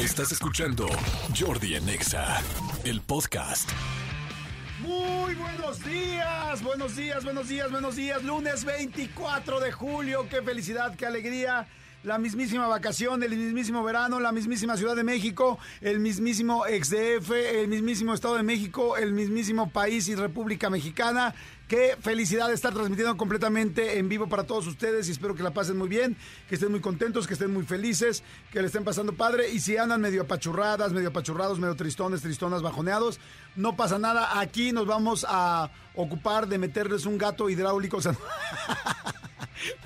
Estás escuchando Jordi Anexa, el podcast. Muy buenos días, buenos días, buenos días, buenos días. Lunes 24 de julio, qué felicidad, qué alegría. La mismísima vacación, el mismísimo verano, la mismísima Ciudad de México, el mismísimo XDF, el mismísimo Estado de México, el mismísimo país y República Mexicana. Qué felicidad estar transmitiendo completamente en vivo para todos ustedes y espero que la pasen muy bien, que estén muy contentos, que estén muy felices, que le estén pasando padre y si andan medio apachurradas, medio apachurrados, medio tristones, tristonas, bajoneados, no pasa nada. Aquí nos vamos a ocupar de meterles un gato hidráulico. O sea,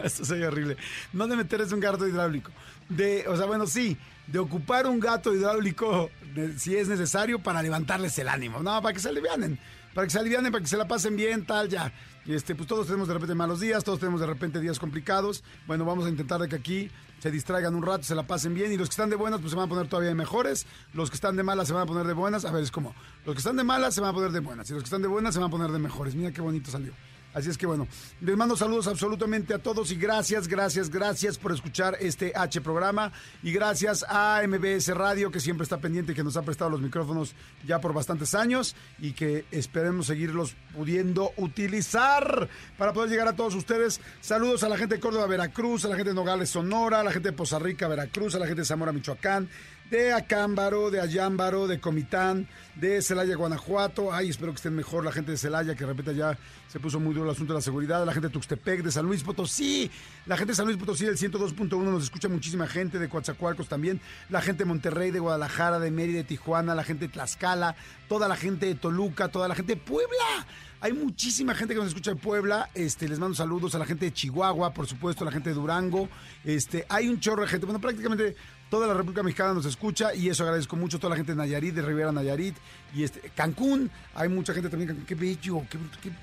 esto sería horrible. No de meterles un gato hidráulico. De, o sea, bueno, sí, de ocupar un gato hidráulico si es necesario para levantarles el ánimo. No, para que se alivianen para que se alivianen, para que se la pasen bien, tal, ya. Y este, pues todos tenemos de repente malos días, todos tenemos de repente días complicados. Bueno, vamos a intentar de que aquí se distraigan un rato, se la pasen bien. Y los que están de buenas, pues se van a poner todavía mejores. Los que están de malas se van a poner de buenas. A ver, es como, los que están de malas se van a poner de buenas. Y los que están de buenas se van a poner de mejores. Mira qué bonito salió. Así es que bueno, les mando saludos absolutamente a todos y gracias, gracias, gracias por escuchar este H programa y gracias a MBS Radio que siempre está pendiente y que nos ha prestado los micrófonos ya por bastantes años y que esperemos seguirlos pudiendo utilizar para poder llegar a todos ustedes. Saludos a la gente de Córdoba, Veracruz, a la gente de Nogales, Sonora, a la gente de Poza Rica, Veracruz, a la gente de Zamora, Michoacán, de Acámbaro, de Ayámbaro, de Comitán, de Celaya, Guanajuato. Ay, espero que estén mejor la gente de Celaya, que de repente ya se puso muy duro el asunto de la seguridad. La gente de Tuxtepec, de San Luis Potosí. La gente de San Luis Potosí del 102.1 nos escucha muchísima gente, de Coatzacoalcos también. La gente de Monterrey, de Guadalajara, de Mérida, de Tijuana, la gente de Tlaxcala, toda la gente de Toluca, toda la gente de Puebla. Hay muchísima gente que nos escucha de Puebla. Este, les mando saludos a la gente de Chihuahua, por supuesto, a la gente de Durango. Este, hay un chorro de gente. Bueno, prácticamente toda la República Mexicana nos escucha y eso agradezco mucho a toda la gente de Nayarit, de Rivera Nayarit y este Cancún, hay mucha gente también, qué bello,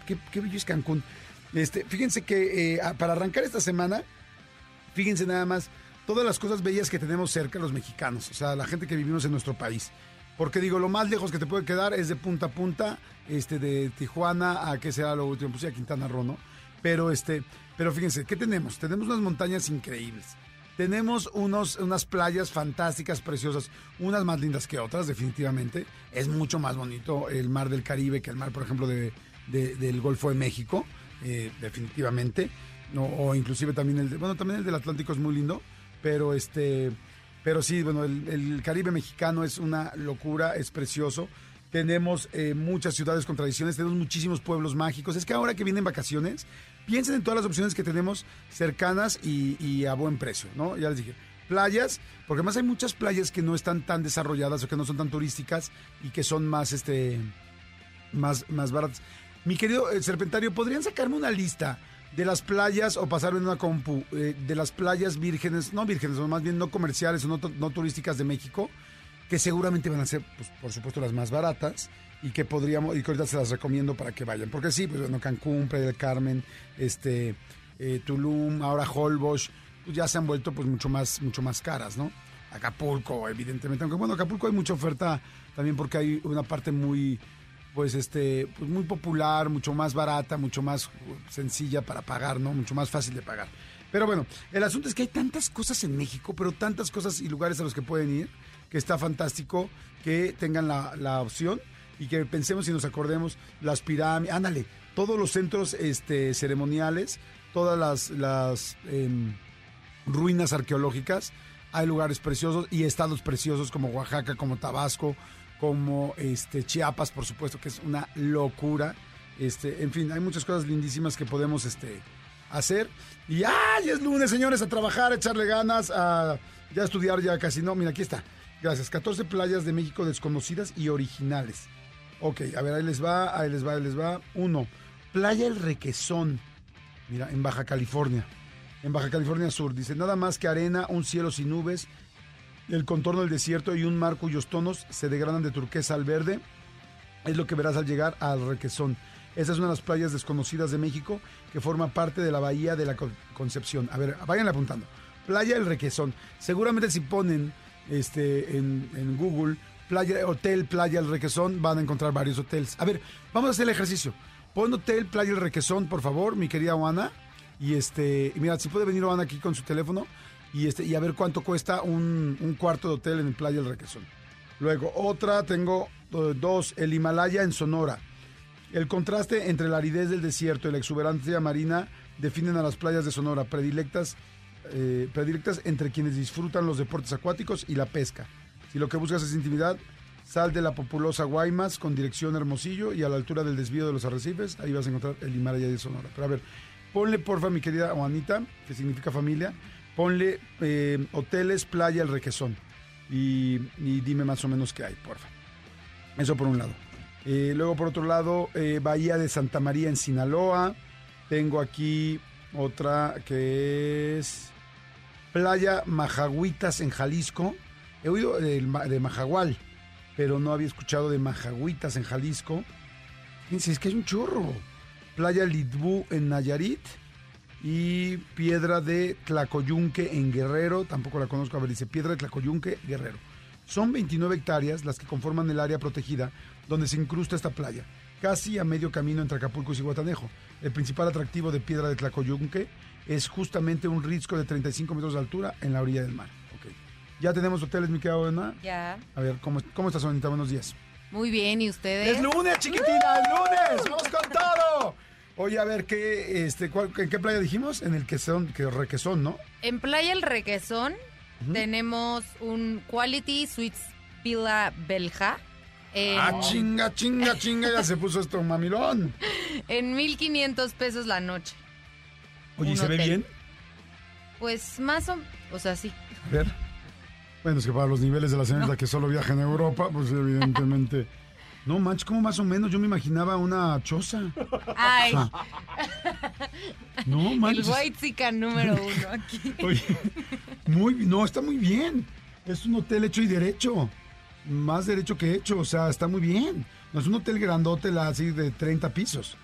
qué, bello es Cancún. Este, fíjense que eh, para arrancar esta semana, fíjense nada más todas las cosas bellas que tenemos cerca los mexicanos, o sea, la gente que vivimos en nuestro país. Porque digo, lo más lejos que te puede quedar es de punta a punta, este, de Tijuana a qué será lo último, pues sí, a Quintana Roo, ¿no? Pero este, pero fíjense, ¿qué tenemos? Tenemos unas montañas increíbles. Tenemos unos, unas playas fantásticas, preciosas, unas más lindas que otras, definitivamente. Es mucho más bonito el mar del Caribe que el mar, por ejemplo, de, del Golfo de México, eh, definitivamente. No, o inclusive también el bueno, también el del Atlántico es muy lindo, pero este, pero sí, bueno, el, Caribe mexicano es una locura, es precioso. Tenemos eh, muchas ciudades con tradiciones, tenemos muchísimos pueblos mágicos. Es que ahora que vienen vacaciones, piensen en todas las opciones que tenemos cercanas y, a buen precio, ¿no? Ya les dije, playas, porque además hay muchas playas que no están tan desarrolladas o que no son tan turísticas y que son más, este, más, más baratas. Mi querido eh, Serpentario, ¿podrían sacarme una lista de las playas o pasarme en una compu eh, de las playas vírgenes, no vírgenes, o más bien no comerciales o no, no turísticas de México? Que seguramente van a ser, pues, por supuesto, las más baratas y que podríamos, y que ahorita se las recomiendo para que vayan. Porque sí, pues bueno, Cancún, Playa del Carmen, este, eh, Tulum, ahora Holbox, pues ya se han vuelto pues mucho más, mucho más caras, ¿no? Acapulco, evidentemente. Aunque bueno, Acapulco hay mucha oferta también porque hay una parte muy, pues este, pues muy popular, mucho más barata, mucho más sencilla para pagar, ¿no? Mucho más fácil de pagar. Pero bueno, el asunto es que hay tantas cosas en México, pero tantas cosas y lugares a los que pueden ir que está fantástico que tengan la, opción y que pensemos y nos acordemos las pirámides, ándale, todos los centros este, ceremoniales, todas las, las em, ruinas arqueológicas, hay lugares preciosos y estados preciosos como Oaxaca, como Tabasco, como este, Chiapas, por supuesto, que es una locura. Este, en fin, hay muchas cosas lindísimas que podemos este, hacer. Y ya es lunes, señores, a trabajar, a echarle ganas, a ya estudiar, ya casi no. Mira, aquí está. Gracias. 14 playas de México desconocidas y originales. Ok, a ver, ahí les va, ahí les va, ahí les va. Uno, Playa El Requesón. Mira, en Baja California. En Baja California Sur. Dice, nada más que arena, un cielo sin nubes, el contorno del desierto y un mar cuyos tonos se degradan de turquesa al verde. Es lo que verás al llegar al Requesón. Esa es una de las playas desconocidas de México que forma parte de la bahía de la Concepción. A ver, vayan apuntando. Playa El Requesón. Seguramente si ponen este, en, Google, playa, Hotel Playa El Requesón, van a encontrar varios hoteles. A ver, vamos a hacer el ejercicio. Pon Hotel Playa El Requesón, por favor, mi querida Juana. Y este, mira, si puede venir Juana aquí con su teléfono. y, este, y a ver cuánto cuesta un, un cuarto de hotel en Playa del Requesón. Luego, otra, tengo eh, dos, el Himalaya en Sonora. El contraste entre la aridez del desierto y la exuberancia marina definen a las playas de Sonora, predilectas, eh, predilectas entre quienes disfrutan los deportes acuáticos y la pesca. Si lo que buscas es intimidad, sal de la populosa Guaymas con dirección Hermosillo y a la altura del desvío de los arrecifes, ahí vas a encontrar el Himalaya de Sonora. Pero a ver, ponle porfa, mi querida Juanita, que significa familia, ponle eh, hoteles, playa, el requesón. Y, dime más o menos qué hay, porfa. Eso por un lado. Eh, luego, por otro lado, eh, Bahía de Santa María en Sinaloa. Tengo aquí otra que es Playa Majagüitas en Jalisco. He oído de, de Majagual, pero no había escuchado de Majagüitas en Jalisco. Fíjense, es que hay un chorro. Playa Lidbú en Nayarit. Y Piedra de Tlacoyunque en Guerrero. Tampoco la conozco. A ver, dice Piedra de Tlacoyunque, Guerrero. Son 29 hectáreas las que conforman el área protegida donde se incrusta esta playa, casi a medio camino entre Acapulco y Cihuatanejo. El principal atractivo de Piedra de Tlacoyunque es justamente un risco de 35 metros de altura en la orilla del mar. Ok. ¿Ya tenemos hoteles, mi querida Ana? Ya. A ver, ¿cómo, cómo estás, Anita? Buenos días. Muy bien, ¿y ustedes? ¡Es lunes, chiquitina! ¡Es lunes! ¡Vamos con todo! Oye, a ver, ¿qué, este, cuál- ¿en qué playa dijimos? En el que son, que Requesón, ¿no? En Playa El Requesón tenemos un Quality Suites Villa Belja en, Ah, chinga, chinga, chinga, ya se puso esto mamilón. en 1.500 pesos la noche. Oye, ¿y ¿se ve bien? Pues más o o sea, sí. A ver. Bueno, es que para los niveles de la señorita que solo viaja en Europa, pues evidentemente. No manches, ¿cómo más o menos? Yo me imaginaba una choza. Ay, Ah, No el manches. White Chica número uno aquí. Oye, muy, no, está muy bien. Es un hotel hecho y derecho. Más derecho que hecho, o sea, está muy bien. No es un hotel grandote así de 30 pisos.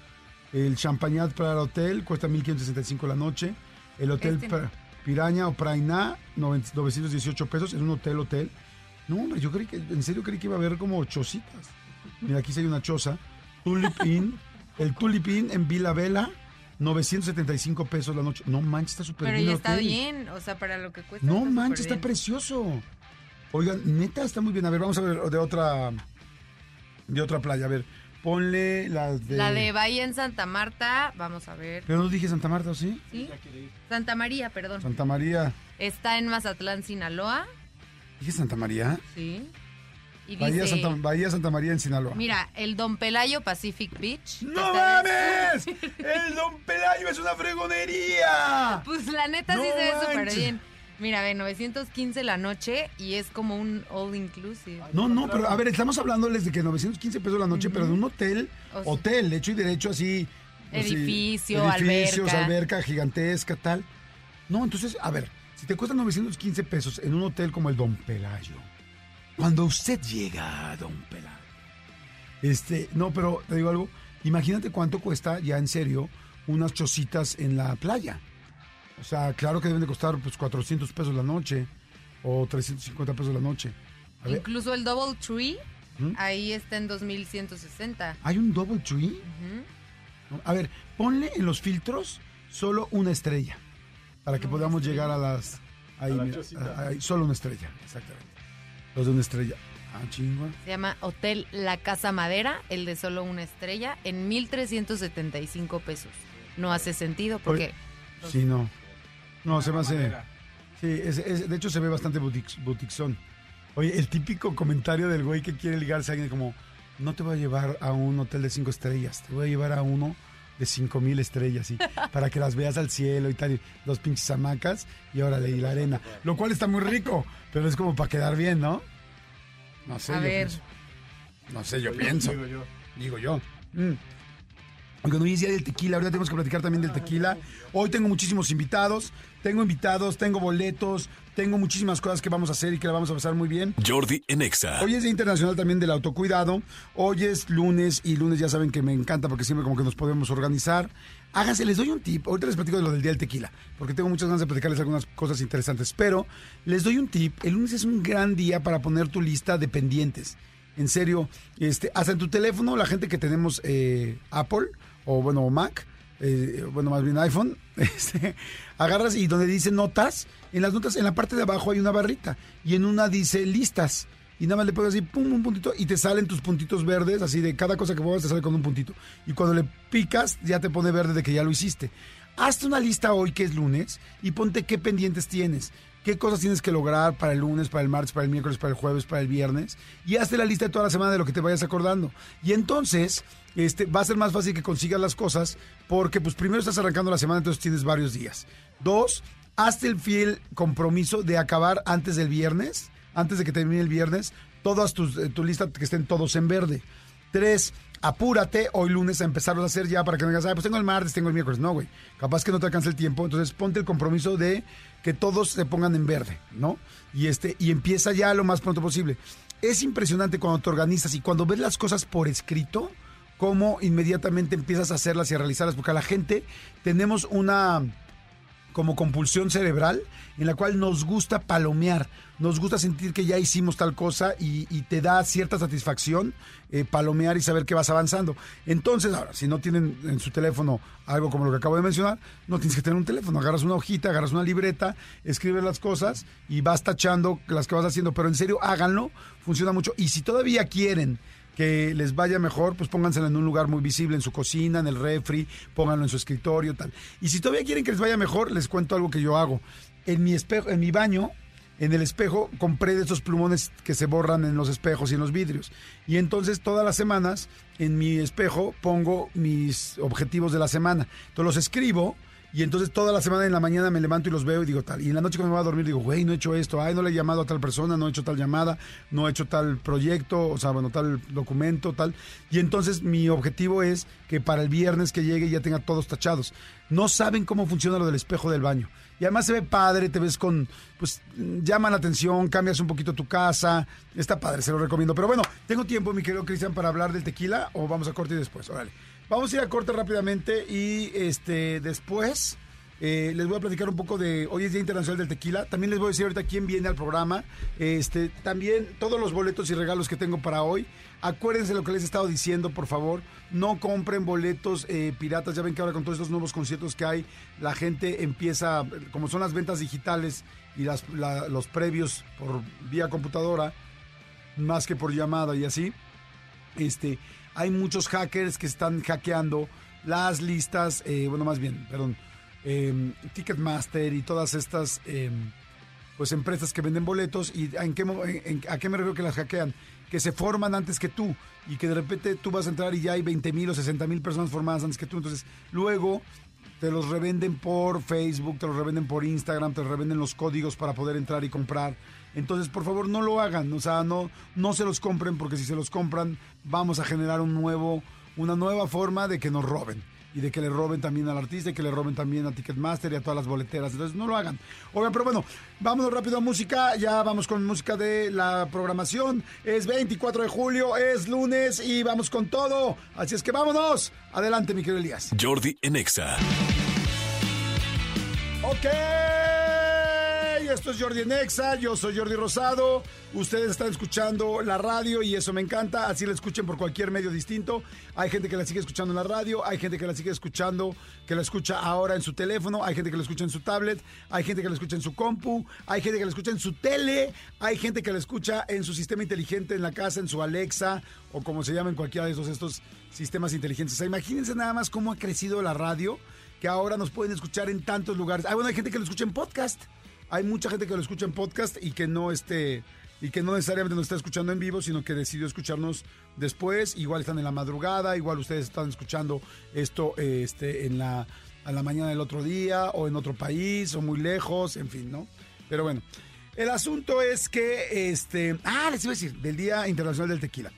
El Champagnat para el hotel cuesta 1.565 la noche. El hotel Este. Piraña o Prainá, 90 918 pesos. Es un hotel, hotel. No, hombre, yo creí que, en serio creí que iba a haber como chocitas. Mira, aquí sí hay una choza. Tulip Inn. El Tulip Inn en Vila Vela, 975 pesos la noche. No manches, está súper Pero bien. ya el está hotel. bien, o sea, para lo que cuesta. No está manches, está bien. precioso. Oigan, neta, está muy bien. A ver, vamos a ver de otra de otra playa. A ver, ponle la de... La de Bahía en Santa Marta, vamos a ver. Pero no dije Santa Marta, ¿o ¿sí? ¿Sí? Santa María, perdón. Santa María. Está en Mazatlán, Sinaloa. ¿Dije Santa María? Sí. Y Bahía, dice, Santa, Bahía Santa María en Sinaloa. mira, el Don Pelayo Pacific Beach. ¡No mames! ¡El Don Pelayo es una fregonería! Pues la neta sí se ve súper bien. Mira, ve, 915 la noche y es como un all inclusive. No, no, pero a ver, estamos hablándoles de que 915 pesos la noche, pero de un hotel, O sea- hotel, hecho y derecho así. así, Edificio, edificios, alberca. alberca gigantesca, tal. No, entonces, a ver, si te cuesta 915 pesos en un hotel como el Don Pelayo, cuando usted llega a Don Pelayo, este, no, pero te digo algo, imagínate cuánto cuesta ya en serio unas chocitas en la playa. O sea, claro que deben de costar pues 400 pesos la noche o 350 pesos la noche. A ver, Incluso el Double Tree, ¿Mm? ahí está en 2160. ¿Hay un double tree? A ver, ponle en los filtros solo una estrella para que podamos llegar a las... Ahí, la mira, chocita. a- ahí, solo una estrella, exactamente. Los de una estrella. Ah, chingua. Se llama Hotel La Casa Madera, el de solo una estrella, en 1375 pesos. No hace sentido porque Sí, no. No, se me hace... Sí, es- es- de hecho se ve bastante boutique, boutiquezón. Oye, el típico comentario del güey que quiere ligarse a alguien como, no te voy a llevar a un hotel de cinco estrellas, te voy a llevar a uno de cinco mil estrellas, y para que las veas al cielo y tal, y dos pinches hamacas, y órale, y la arena. Lo cual está muy rico, pero es como para quedar bien, ¿no? No sé, A yo ver. pienso. No sé, yo pienso. Digo yo. Digo yo. Mm. Hoy es día del tequila, ahorita tenemos que platicar también del tequila. Hoy tengo muchísimos invitados, tengo invitados, tengo boletos, tengo muchísimas cosas que vamos a hacer y que la vamos a pasar muy bien. Jordi en Exa. Hoy es Día Internacional también del Autocuidado. Hoy es lunes y lunes ya saben que me encanta porque siempre como que nos podemos organizar. Háganse, les doy un tip. Ahorita les platico de lo del Día del Tequila porque tengo muchas ganas de platicarles algunas cosas interesantes. Pero les doy un tip. El lunes es un gran día para poner tu lista de pendientes. En serio, este, hasta en tu teléfono, la gente que tenemos eh, Apple o bueno, Mac, eh, bueno, más bien iPhone, este, agarras y donde dice notas, en las notas, en la parte de abajo hay una barrita y en una dice listas. Y nada más le pones así, pum, un puntito y te salen tus puntitos verdes, así de cada cosa que muevas te sale con un puntito. Y cuando le picas, ya te pone verde de que ya lo hiciste. Hazte una lista hoy que es lunes y ponte qué pendientes tienes qué cosas tienes que lograr para el lunes, para el martes, para el miércoles, para el jueves, para el viernes, y hazte la lista de toda la semana de lo que te vayas acordando. Y entonces, este, va a ser más fácil que consigas las cosas, porque pues primero estás arrancando la semana, entonces tienes varios días. Dos, hazte el fiel compromiso de acabar antes del viernes, antes de que termine el viernes, todas tus, eh, tu lista que estén todos en verde. Tres, apúrate hoy lunes a empezarlos a hacer ya para que no digas, pues tengo el martes, tengo el miércoles. No, güey. Capaz que no te alcance el tiempo. Entonces ponte el compromiso de que todos se pongan en verde, ¿no? Y este, y empieza ya lo más pronto posible. Es impresionante cuando te organizas y cuando ves las cosas por escrito, cómo inmediatamente empiezas a hacerlas y a realizarlas, porque a la gente tenemos una como compulsión cerebral en la cual nos gusta palomear, nos gusta sentir que ya hicimos tal cosa y, te da cierta satisfacción eh, palomear y saber que vas avanzando. Entonces, ahora, si no tienen en su teléfono algo como lo que acabo de mencionar, no tienes que tener un teléfono, agarras una hojita, agarras una libreta, escribes las cosas y vas tachando las que vas haciendo, pero en serio, háganlo, funciona mucho. Y si todavía quieren que les vaya mejor, pues pónganselo en un lugar muy visible, en su cocina, en el refri, pónganlo en su escritorio, tal. Y si todavía quieren que les vaya mejor, les cuento algo que yo hago. En mi espejo, en mi baño, en el espejo, compré de esos plumones que se borran en los espejos y en los vidrios. Y entonces todas las semanas en mi espejo pongo mis objetivos de la semana. Entonces los escribo y entonces toda la semana en la mañana me levanto y los veo y digo tal. Y en la noche cuando me voy a dormir digo, güey, no he hecho esto, ay, no le he llamado a tal persona, no he hecho tal llamada, no he hecho tal proyecto, o sea, bueno, tal documento, tal. Y entonces mi objetivo es que para el viernes que llegue ya tenga todos tachados. No saben cómo funciona lo del espejo del baño. Y además se ve padre, te ves con, pues llama la atención, cambias un poquito tu casa, está padre, se lo recomiendo. Pero bueno, tengo tiempo, mi querido Cristian, para hablar del tequila o vamos a corte y después, órale. Vamos a ir a corte rápidamente y este después eh, les voy a platicar un poco de hoy es Día Internacional del Tequila. También les voy a decir ahorita quién viene al programa. Este, también todos los boletos y regalos que tengo para hoy. Acuérdense lo que les he estado diciendo, por favor. No compren boletos eh, piratas. Ya ven que ahora con todos estos nuevos conciertos que hay, la gente empieza, como son las ventas digitales y las, los previos por vía computadora, más que por llamada y así. Este, hay muchos hackers que están hackeando las listas, eh, bueno, más bien, perdón, em, Ticketmaster y todas estas em, pues empresas que venden boletos y en qué, a qué me refiero que las hackean, que se forman antes que tú y que de repente tú vas a entrar y ya hay 20 mil o 60 mil personas formadas antes que tú, entonces luego te los revenden por Facebook, te los revenden por Instagram, te los revenden los códigos para poder entrar y comprar. Entonces, por favor, no lo hagan, o sea, no, no se los compren porque si se los compran vamos a generar un nuevo, una nueva forma de que nos roben y de que le roben también al artista y que le roben también a Ticketmaster y a todas las boleteras. Entonces, no lo hagan. Oigan, pero bueno, vámonos rápido a música. Ya vamos con música de la programación. Es 24 de julio, es lunes y vamos con todo. Así es que vámonos. Adelante, mi querido Elías. Jordi Enexa. Ok esto es Jordi Nexa, yo soy Jordi Rosado, ustedes están escuchando la radio y eso me encanta, así la escuchen por cualquier medio distinto. Hay gente que la sigue escuchando en la radio, hay gente que la sigue escuchando, que la escucha ahora en su teléfono, hay gente que la escucha en su tablet, hay gente que la escucha en su compu, hay gente que la escucha en su tele, hay gente que la escucha en su sistema inteligente en la casa, en su Alexa o como se llama en cualquiera de esos estos sistemas inteligentes. imagínense nada más cómo ha crecido la radio que ahora nos pueden escuchar en tantos lugares. Ah, bueno, hay gente que lo escucha en podcast hay mucha gente que lo escucha en podcast y que no este y que no necesariamente nos está escuchando en vivo, sino que decidió escucharnos después. Igual están en la madrugada, igual ustedes están escuchando esto este, en la, a la mañana del otro día, o en otro país, o muy lejos, en fin, ¿no? Pero bueno, el asunto es que, este, ah, les iba a decir, del Día Internacional del Tequila.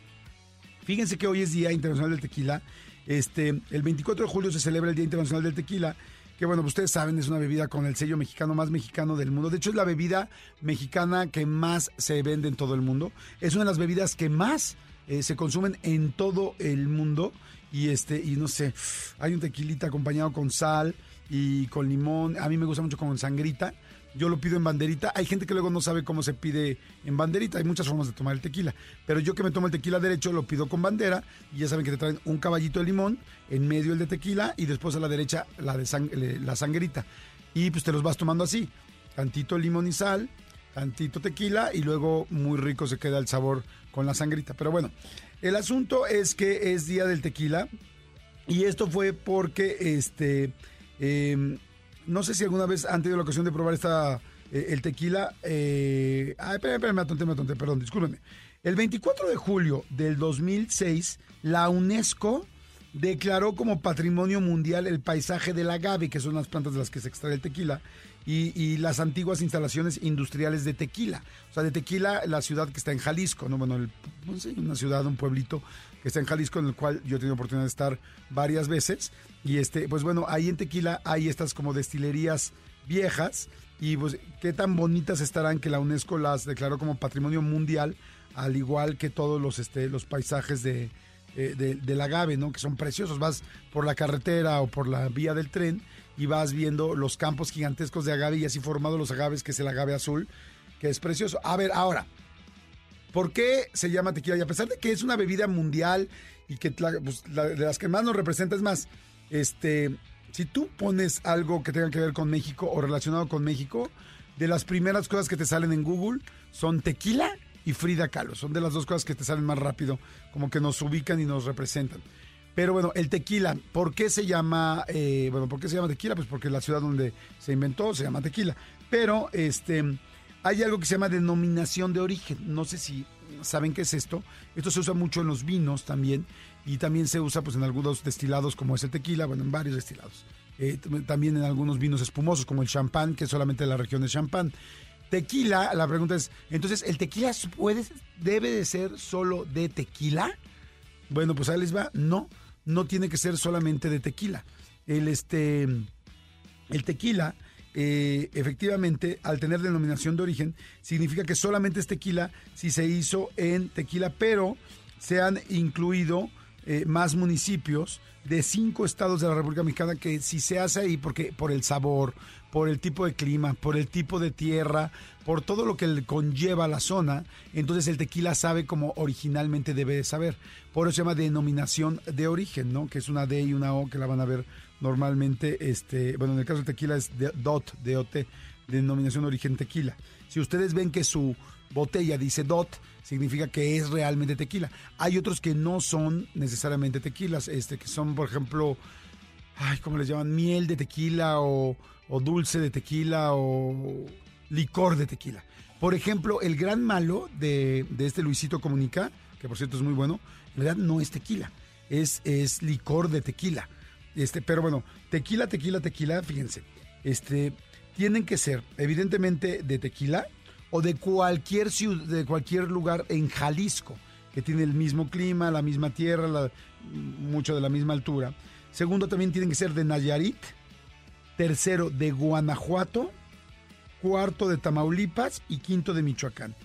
Fíjense que hoy es Día Internacional del Tequila. Este, el 24 de julio se celebra el Día Internacional del Tequila que bueno, pues ustedes saben, es una bebida con el sello mexicano más mexicano del mundo. De hecho, es la bebida mexicana que más se vende en todo el mundo. Es una de las bebidas que más eh, se consumen en todo el mundo. Y este, y no sé, hay un tequilita acompañado con sal y con limón. A mí me gusta mucho con sangrita Yo lo pido en banderita. Hay gente que luego no sabe cómo se pide en banderita. Hay muchas formas de tomar el tequila. Pero yo que me tomo el tequila derecho lo pido con bandera. Y ya saben que te traen un caballito de limón, en medio el de tequila y después a la derecha la, de la sangrita. Y pues te los vas tomando así. Tantito limón y sal, tantito tequila y luego muy rico se queda el sabor con la sangrita. Pero bueno, el asunto es que es día del tequila. Y esto fue porque este... Em, no sé si alguna vez han tenido la ocasión de probar esta, eh, el tequila. Eh, atonté, me atonté, perdón, discúlpenme. El 24 de julio del 2006, la UNESCO declaró como patrimonio mundial el paisaje del agave, que son las plantas de las que se extrae el tequila, y, las antiguas instalaciones industriales de tequila. O sea, de tequila, la ciudad que está en Jalisco, ¿no? Bueno, pues una ciudad, un pueblito que está en Jalisco, en el cual yo he tenido oportunidad de estar varias veces. Y este, pues bueno, ahí en Tequila hay estas como destilerías viejas y pues qué tan bonitas estarán que la UNESCO las declaró como patrimonio mundial, al igual que todos los, este, los paisajes de, eh, agave, ¿no? Que son preciosos. Vas por la carretera o por la vía del tren y vas viendo los campos gigantescos de agave y así formados los agaves, que es el agave azul, que es precioso. A ver, ahora, ¿por qué se llama tequila? Y a pesar de que es una bebida mundial y que pues, de las que más nos representa, es más, este, si tú pones algo que tenga que ver con México o relacionado con México, de las primeras cosas que te salen en Google son tequila y Frida Kahlo. Son de las dos cosas que te salen más rápido, como que nos ubican y nos representan. Pero bueno, el tequila, ¿por qué se llama, eh, bueno, por qué se llama tequila? Pues porque la ciudad donde se inventó se llama tequila. Pero este, hay algo que se llama denominación de origen. No sé si saben qué es esto. Esto se usa mucho en los vinos también y también se usa pues en algunos destilados como es el tequila, bueno, en varios destilados. Eh, también en algunos vinos espumosos como el champán, que es solamente la región de champán. Tequila, la pregunta es, entonces, ¿el tequila puede, debe de ser solo de tequila? Bueno, pues ahí les va, no, no tiene que ser solamente de tequila. El, este, el tequila, eh, efectivamente, al tener denominación de origen, significa que solamente es tequila si se hizo en tequila, pero se han incluido eh, más municipios de cinco estados de la República Mexicana que si se hace ahí porque por el sabor, por el tipo de clima, por el tipo de tierra, por todo lo que le conlleva la zona, entonces el tequila sabe como originalmente debe de saber. Por eso se llama denominación de origen, ¿no? Que es una D y una O que la van a ver normalmente, este, bueno, en el caso del tequila es DOT, DOT, denominación de origen tequila. Si ustedes ven que su botella dice DOT, significa que es realmente tequila. Hay otros que no son necesariamente tequilas, este, que son, por ejemplo, ay, ¿cómo les llaman? Miel de tequila o, dulce de tequila o licor de tequila. Por ejemplo, el gran malo de, este Luisito Comunica, que por cierto es muy bueno, en realidad no es tequila, es, es licor de tequila. Este, pero bueno, tequila, tequila, tequila, fíjense, este, tienen que ser evidentemente de tequila, o de cualquier ciudad, de cualquier lugar en Jalisco, que tiene el mismo clima, la misma tierra, mucho de la misma altura. Segundo, también tienen que ser de Nayarit. Tercero, de Guanajuato. Cuarto, de Tamaulipas. Y quinto, de Michoacán.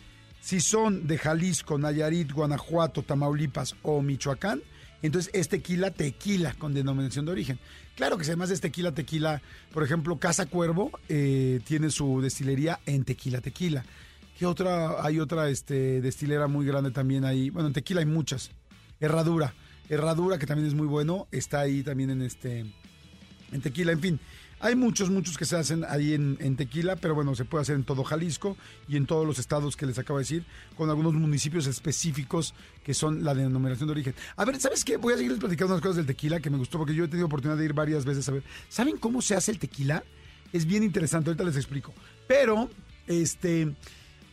Si son de Jalisco, Nayarit, Guanajuato, Tamaulipas o Michoacán, entonces es tequila, tequila con denominación de origen. Claro que además es tequila, tequila, por ejemplo, Casa Cuervo eh, tiene su destilería en tequila, tequila. ¿Qué otra? Hay otra este, destilera muy grande también ahí. Bueno, en tequila hay muchas. Herradura. Herradura, que también es muy bueno, está ahí también en este en tequila. En fin, hay muchos, muchos que se hacen ahí en, Tequila, pero bueno, se puede hacer en todo Jalisco y en todos los estados que les acabo de decir, con algunos municipios específicos que son la denominación de origen. A ver, ¿sabes qué? Voy a seguirles platicando unas cosas del tequila que me gustó porque yo he tenido oportunidad de ir varias veces a ver. ¿Saben cómo se hace el tequila? Es bien interesante, ahorita les explico. Pero, este,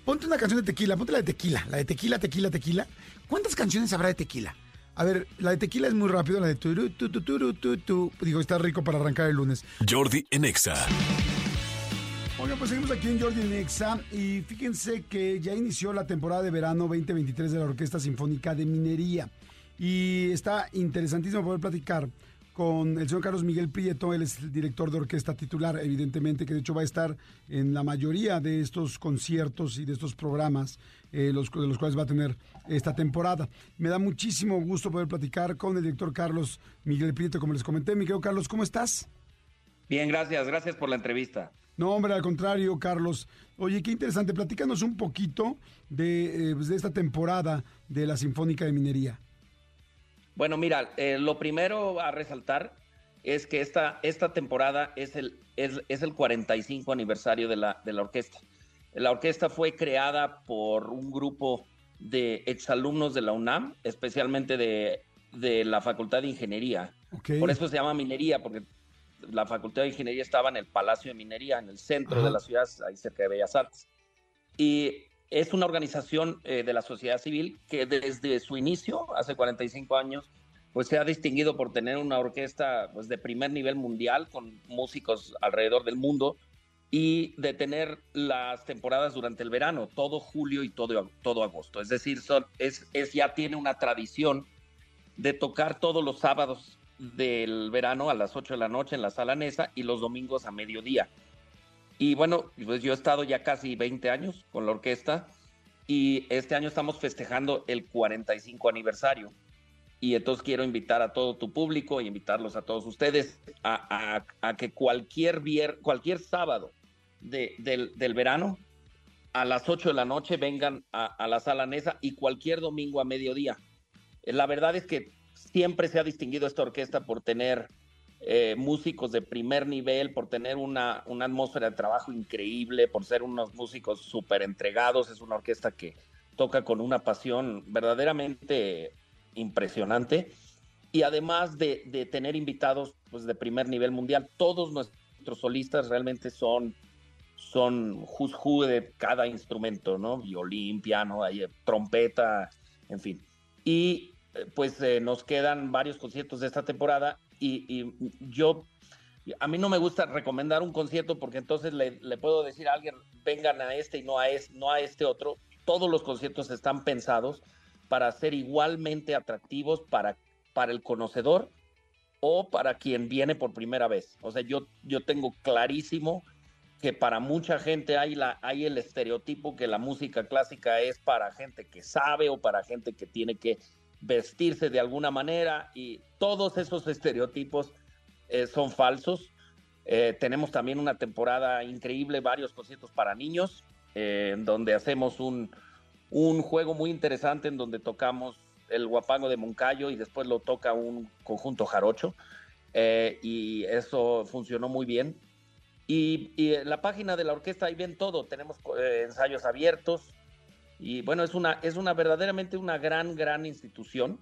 ponte una canción de tequila, ponte la de tequila, la de tequila, tequila, tequila. ¿Cuántas canciones habrá de tequila? A ver, la de tequila es muy rápido, la de turu, tu, tu, tu, tu, tu, Digo, está rico para arrancar el lunes. Jordi Enexa. Oigan, pues seguimos aquí en Jordi Enexa y fíjense que ya inició la temporada de verano 2023 de la Orquesta Sinfónica de Minería. Y está interesantísimo poder platicar con el señor Carlos Miguel Prieto, él es el director de orquesta titular, evidentemente, que de hecho va a estar en la mayoría de estos conciertos y de estos programas, eh, los, de los cuales va a tener esta temporada. Me da muchísimo gusto poder platicar con el director Carlos Miguel Prieto, como les comenté. Miguel Carlos, ¿cómo estás? Bien, gracias, gracias por la entrevista. No, hombre, al contrario, Carlos. Oye, qué interesante. Platícanos un poquito de, eh, pues, de esta temporada de la Sinfónica de Minería. Bueno, mira, eh, lo primero a resaltar es que esta, esta temporada es el, es, es el 45 aniversario de la, de la orquesta. La orquesta fue creada por un grupo de exalumnos de la UNAM, especialmente de, de la Facultad de Ingeniería. Por eso se llama minería, porque la Facultad de Ingeniería estaba en el Palacio de Minería, en el centro de la ciudad, ahí cerca de Bellas Artes. Y es una organización eh, de la sociedad civil que desde su inicio, hace 45 años, pues se ha distinguido por tener una orquesta pues, de primer nivel mundial con músicos alrededor del mundo y de tener las temporadas durante el verano, todo julio y todo, todo agosto. Es decir, es, es, ya tiene una tradición de tocar todos los sábados del verano a las 8 de la noche en la sala Nesa y los domingos a mediodía. Y bueno, pues yo he estado ya casi 20 años con la orquesta y este año estamos festejando el 45 aniversario. Y entonces quiero invitar a todo tu público y invitarlos a todos ustedes a, que cualquier, cualquier sábado del, verano a las 8 de la noche vengan a, la sala Nesa y cualquier domingo a mediodía. La verdad es que siempre se ha distinguido esta orquesta por tener eh, músicos de primer nivel, por tener una, una, atmósfera de trabajo increíble, por ser unos músicos súper entregados. Es una orquesta que toca con una pasión verdaderamente impresionante. Y además de, de tener invitados pues, de primer nivel mundial, todos nuestros solistas realmente son, son who's de cada instrumento, ¿no? Violín, piano, trompeta, en fin. Y eh, pues eh, nos quedan varios conciertos de esta temporada y, yo, a mí no me gusta recomendar un concierto porque entonces le, puedo decir a alguien, vengan a este y no a, es, no a este otro. Todos los conciertos están pensados para ser igualmente atractivos para, para el conocedor o para quien viene por primera vez. O sea, yo, yo tengo clarísimo que para mucha gente hay, la, hay el estereotipo que la música clásica es para gente que sabe o para gente que tiene que vestirse de alguna manera y todos esos estereotipos eh, son falsos. Eh, tenemos también una temporada increíble, varios conciertos para niños, eh, donde hacemos un, un, juego muy interesante en donde tocamos el guapango de Moncayo y después lo toca un conjunto jarocho. y eso funcionó muy bien. Y, y, en la página de la orquesta ahí ven todo. Tenemos ensayos abiertos, y bueno, es una, es una verdaderamente una gran, gran institución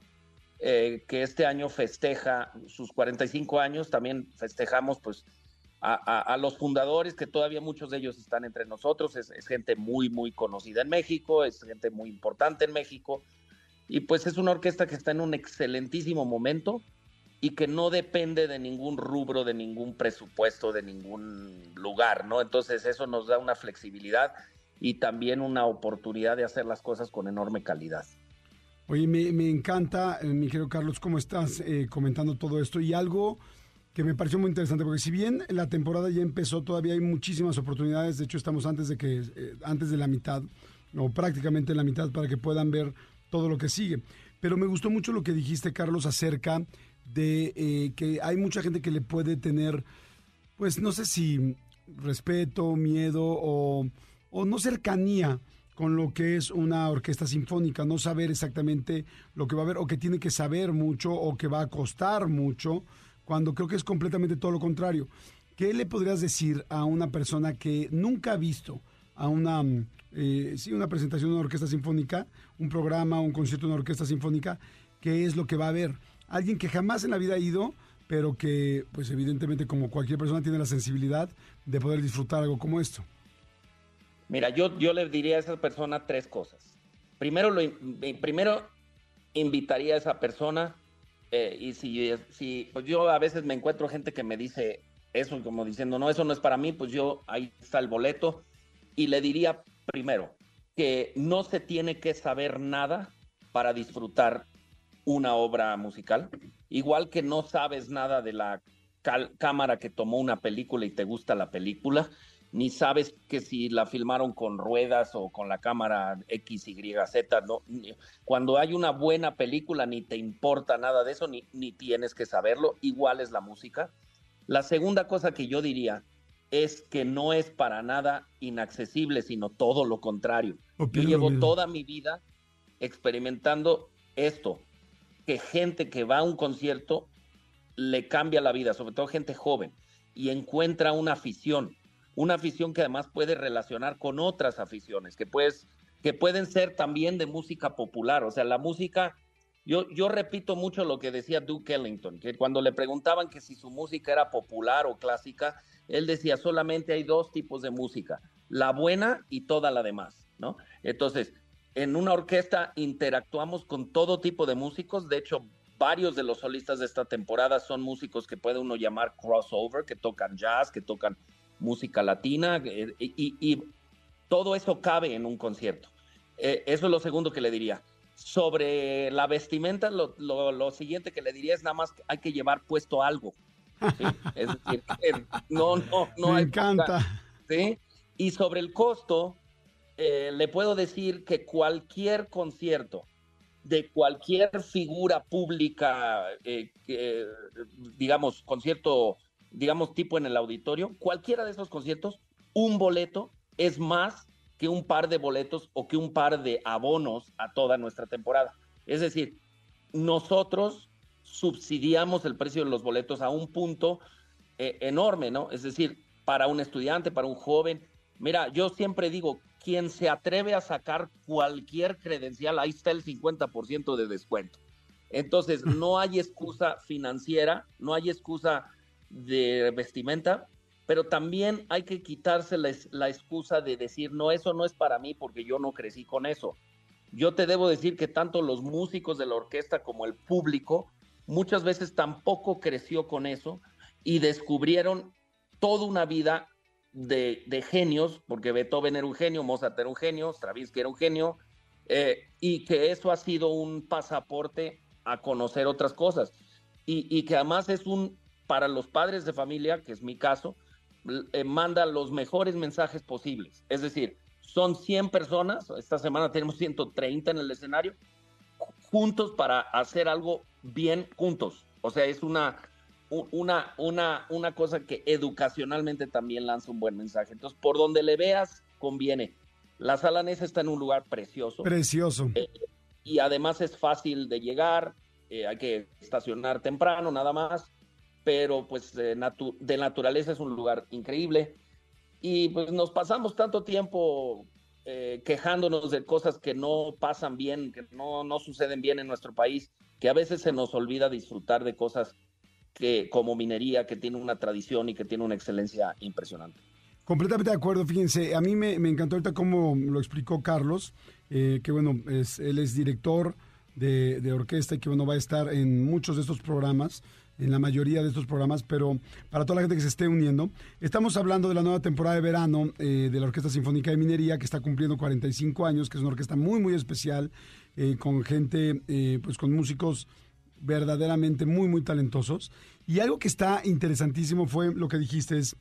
eh, que este año festeja sus 45 años. También festejamos pues a, los fundadores, que todavía muchos de ellos están entre nosotros. Es, gente muy, muy conocida en México, es gente muy importante en México. Y pues es una orquesta que está en un excelentísimo momento y que no depende de ningún rubro, de ningún presupuesto, de ningún lugar, ¿no? Entonces eso nos da una flexibilidad y también una oportunidad de hacer las cosas con enorme calidad. Oye, me, encanta, eh, mi querido Carlos, cómo estás eh, comentando todo esto y algo que me pareció muy interesante, porque si bien la temporada ya empezó, todavía hay muchísimas oportunidades, de hecho estamos antes de que, eh, antes de la mitad, o prácticamente en la mitad, para que puedan ver todo lo que sigue. Pero me gustó mucho lo que dijiste, Carlos, acerca de que hay mucha gente que le puede tener, pues no sé si respeto, miedo o o no cercanía con lo que es una orquesta sinfónica, no saber exactamente lo que va a haber o que tiene que saber mucho o que va a costar mucho, cuando creo que es completamente todo lo contrario. ¿Qué le podrías decir a una persona que nunca ha visto a una, eh, sí, una presentación de una orquesta sinfónica, un programa, un concierto de una orquesta sinfónica? ¿Qué es lo que va a ver? Alguien que jamás en la vida ha ido, pero que, pues evidentemente como cualquier persona tiene la sensibilidad de poder disfrutar algo como esto. Mira, yo, yo le diría a esa persona tres cosas. Primero, lo, primero invitaría a esa persona, eh, y si, si pues yo a veces me encuentro gente que me dice eso, como diciendo, no, eso no es para mí, pues yo, ahí está el boleto, y le diría primero que no se tiene que saber nada para disfrutar una obra musical, igual que no sabes nada de la cámara que tomó una película y te gusta la película, ni sabes que si la filmaron con ruedas o con la cámara X, Y, Z, no, cuando hay una buena película ni te importa nada de eso, ni, ni tienes que saberlo, igual es la música. La segunda cosa que yo diría es que no es para nada inaccesible, sino todo lo contrario. Opino Yo lo llevo toda mi vida experimentando esto, que gente que va a un concierto le cambia la vida, sobre todo gente joven, y encuentra una afición, una afición que además puede relacionar con otras aficiones, que, puedes, que pueden ser también de música popular, o sea, la música, yo, yo repito mucho lo que decía Duke Ellington, que cuando le preguntaban que si su música era popular o clásica, él decía, solamente hay dos tipos de música, la buena y toda la demás, ¿no? Entonces, en una orquesta interactuamos con todo tipo de músicos, de hecho, varios de los solistas de esta temporada son músicos que puede uno llamar crossover, que tocan jazz, que tocan música latina, eh, y, y todo eso cabe en un concierto. Eh, eso es lo segundo que le diría. Sobre la vestimenta, lo, lo- lo siguiente que le diría es nada más que hay que llevar puesto algo. ¿sí? Es decir, no, no, no Me hay encanta. ¿sí? Y sobre el costo, eh, le puedo decir que cualquier concierto de cualquier figura pública, que, digamos, concierto, digamos, tipo en el auditorio, cualquiera de esos conciertos, un boleto es más que un par de boletos o que un par de abonos a toda nuestra temporada. Es decir, nosotros subsidiamos el precio de los boletos a un punto eh, enorme, ¿no? Es decir, para un estudiante, para un joven. Mira, yo siempre digo, quien se atreve a sacar cualquier credencial, ahí está el 50% de descuento. Entonces, no hay excusa financiera, no hay excusa de vestimenta, pero también hay que quitarse la, excusa de decir, no, eso no es para mí porque yo no crecí con eso. Yo te debo decir que tanto los músicos de la orquesta como el público muchas veces tampoco creció con eso y descubrieron toda una vida de, genios, porque Beethoven era un genio, Mozart era un genio, Stravinsky era un genio, eh, y que eso ha sido un pasaporte a conocer otras cosas. Y que además es un, para los padres de familia, que es mi caso, eh, manda los mejores mensajes posibles. Es decir, son 100 personas, esta semana tenemos 130 en el escenario, ju- juntos para hacer algo bien juntos. O sea, es una, una, una, una cosa que educacionalmente también lanza un buen mensaje. Entonces, por donde le veas, conviene. La sala Nesa está en un lugar precioso Precioso. y además es fácil de llegar, eh, hay que estacionar temprano nada más, pero pues de, natu- de naturaleza es un lugar increíble y pues nos pasamos tanto tiempo eh, quejándonos de cosas que no pasan bien, que no, no suceden bien en nuestro país, que a veces se nos olvida disfrutar de cosas que como minería, que tiene una tradición y que tiene una excelencia impresionante. Completamente de acuerdo, fíjense, a mí me, me encantó ahorita cómo lo explicó Carlos, eh, que bueno, es, él es director de, de orquesta y que bueno, va a estar en muchos de estos programas, en la mayoría de estos programas, pero para toda la gente que se esté uniendo, estamos hablando de la nueva temporada de verano eh, de la Orquesta Sinfónica de Minería, que está cumpliendo 45 años, que es una orquesta muy, muy especial, eh, con gente, eh, pues con músicos verdaderamente muy, muy talentosos. Y algo que está interesantísimo fue lo que dijiste, es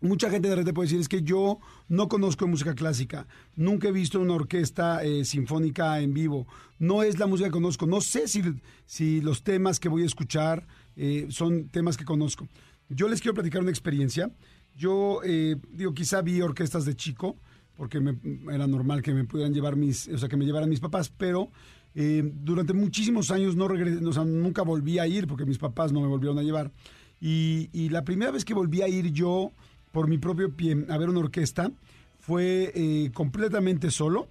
Mucha gente de repente puede decir, es que yo no conozco música clásica, nunca he visto una orquesta eh, sinfónica en vivo, no es la música que conozco, no sé si, si los temas que voy a escuchar eh, son temas que conozco. Yo les quiero platicar una experiencia. Yo, eh, digo, quizá vi orquestas de chico, porque era normal que me pudieran llevar mis, o sea, que me llevaran mis papás, pero eh, durante muchísimos años no regresé, nunca volví a ir porque mis papás no me volvieron a llevar. Y, la primera vez que volví a ir yo por mi propio pie a ver una orquesta fue eh, completamente solo,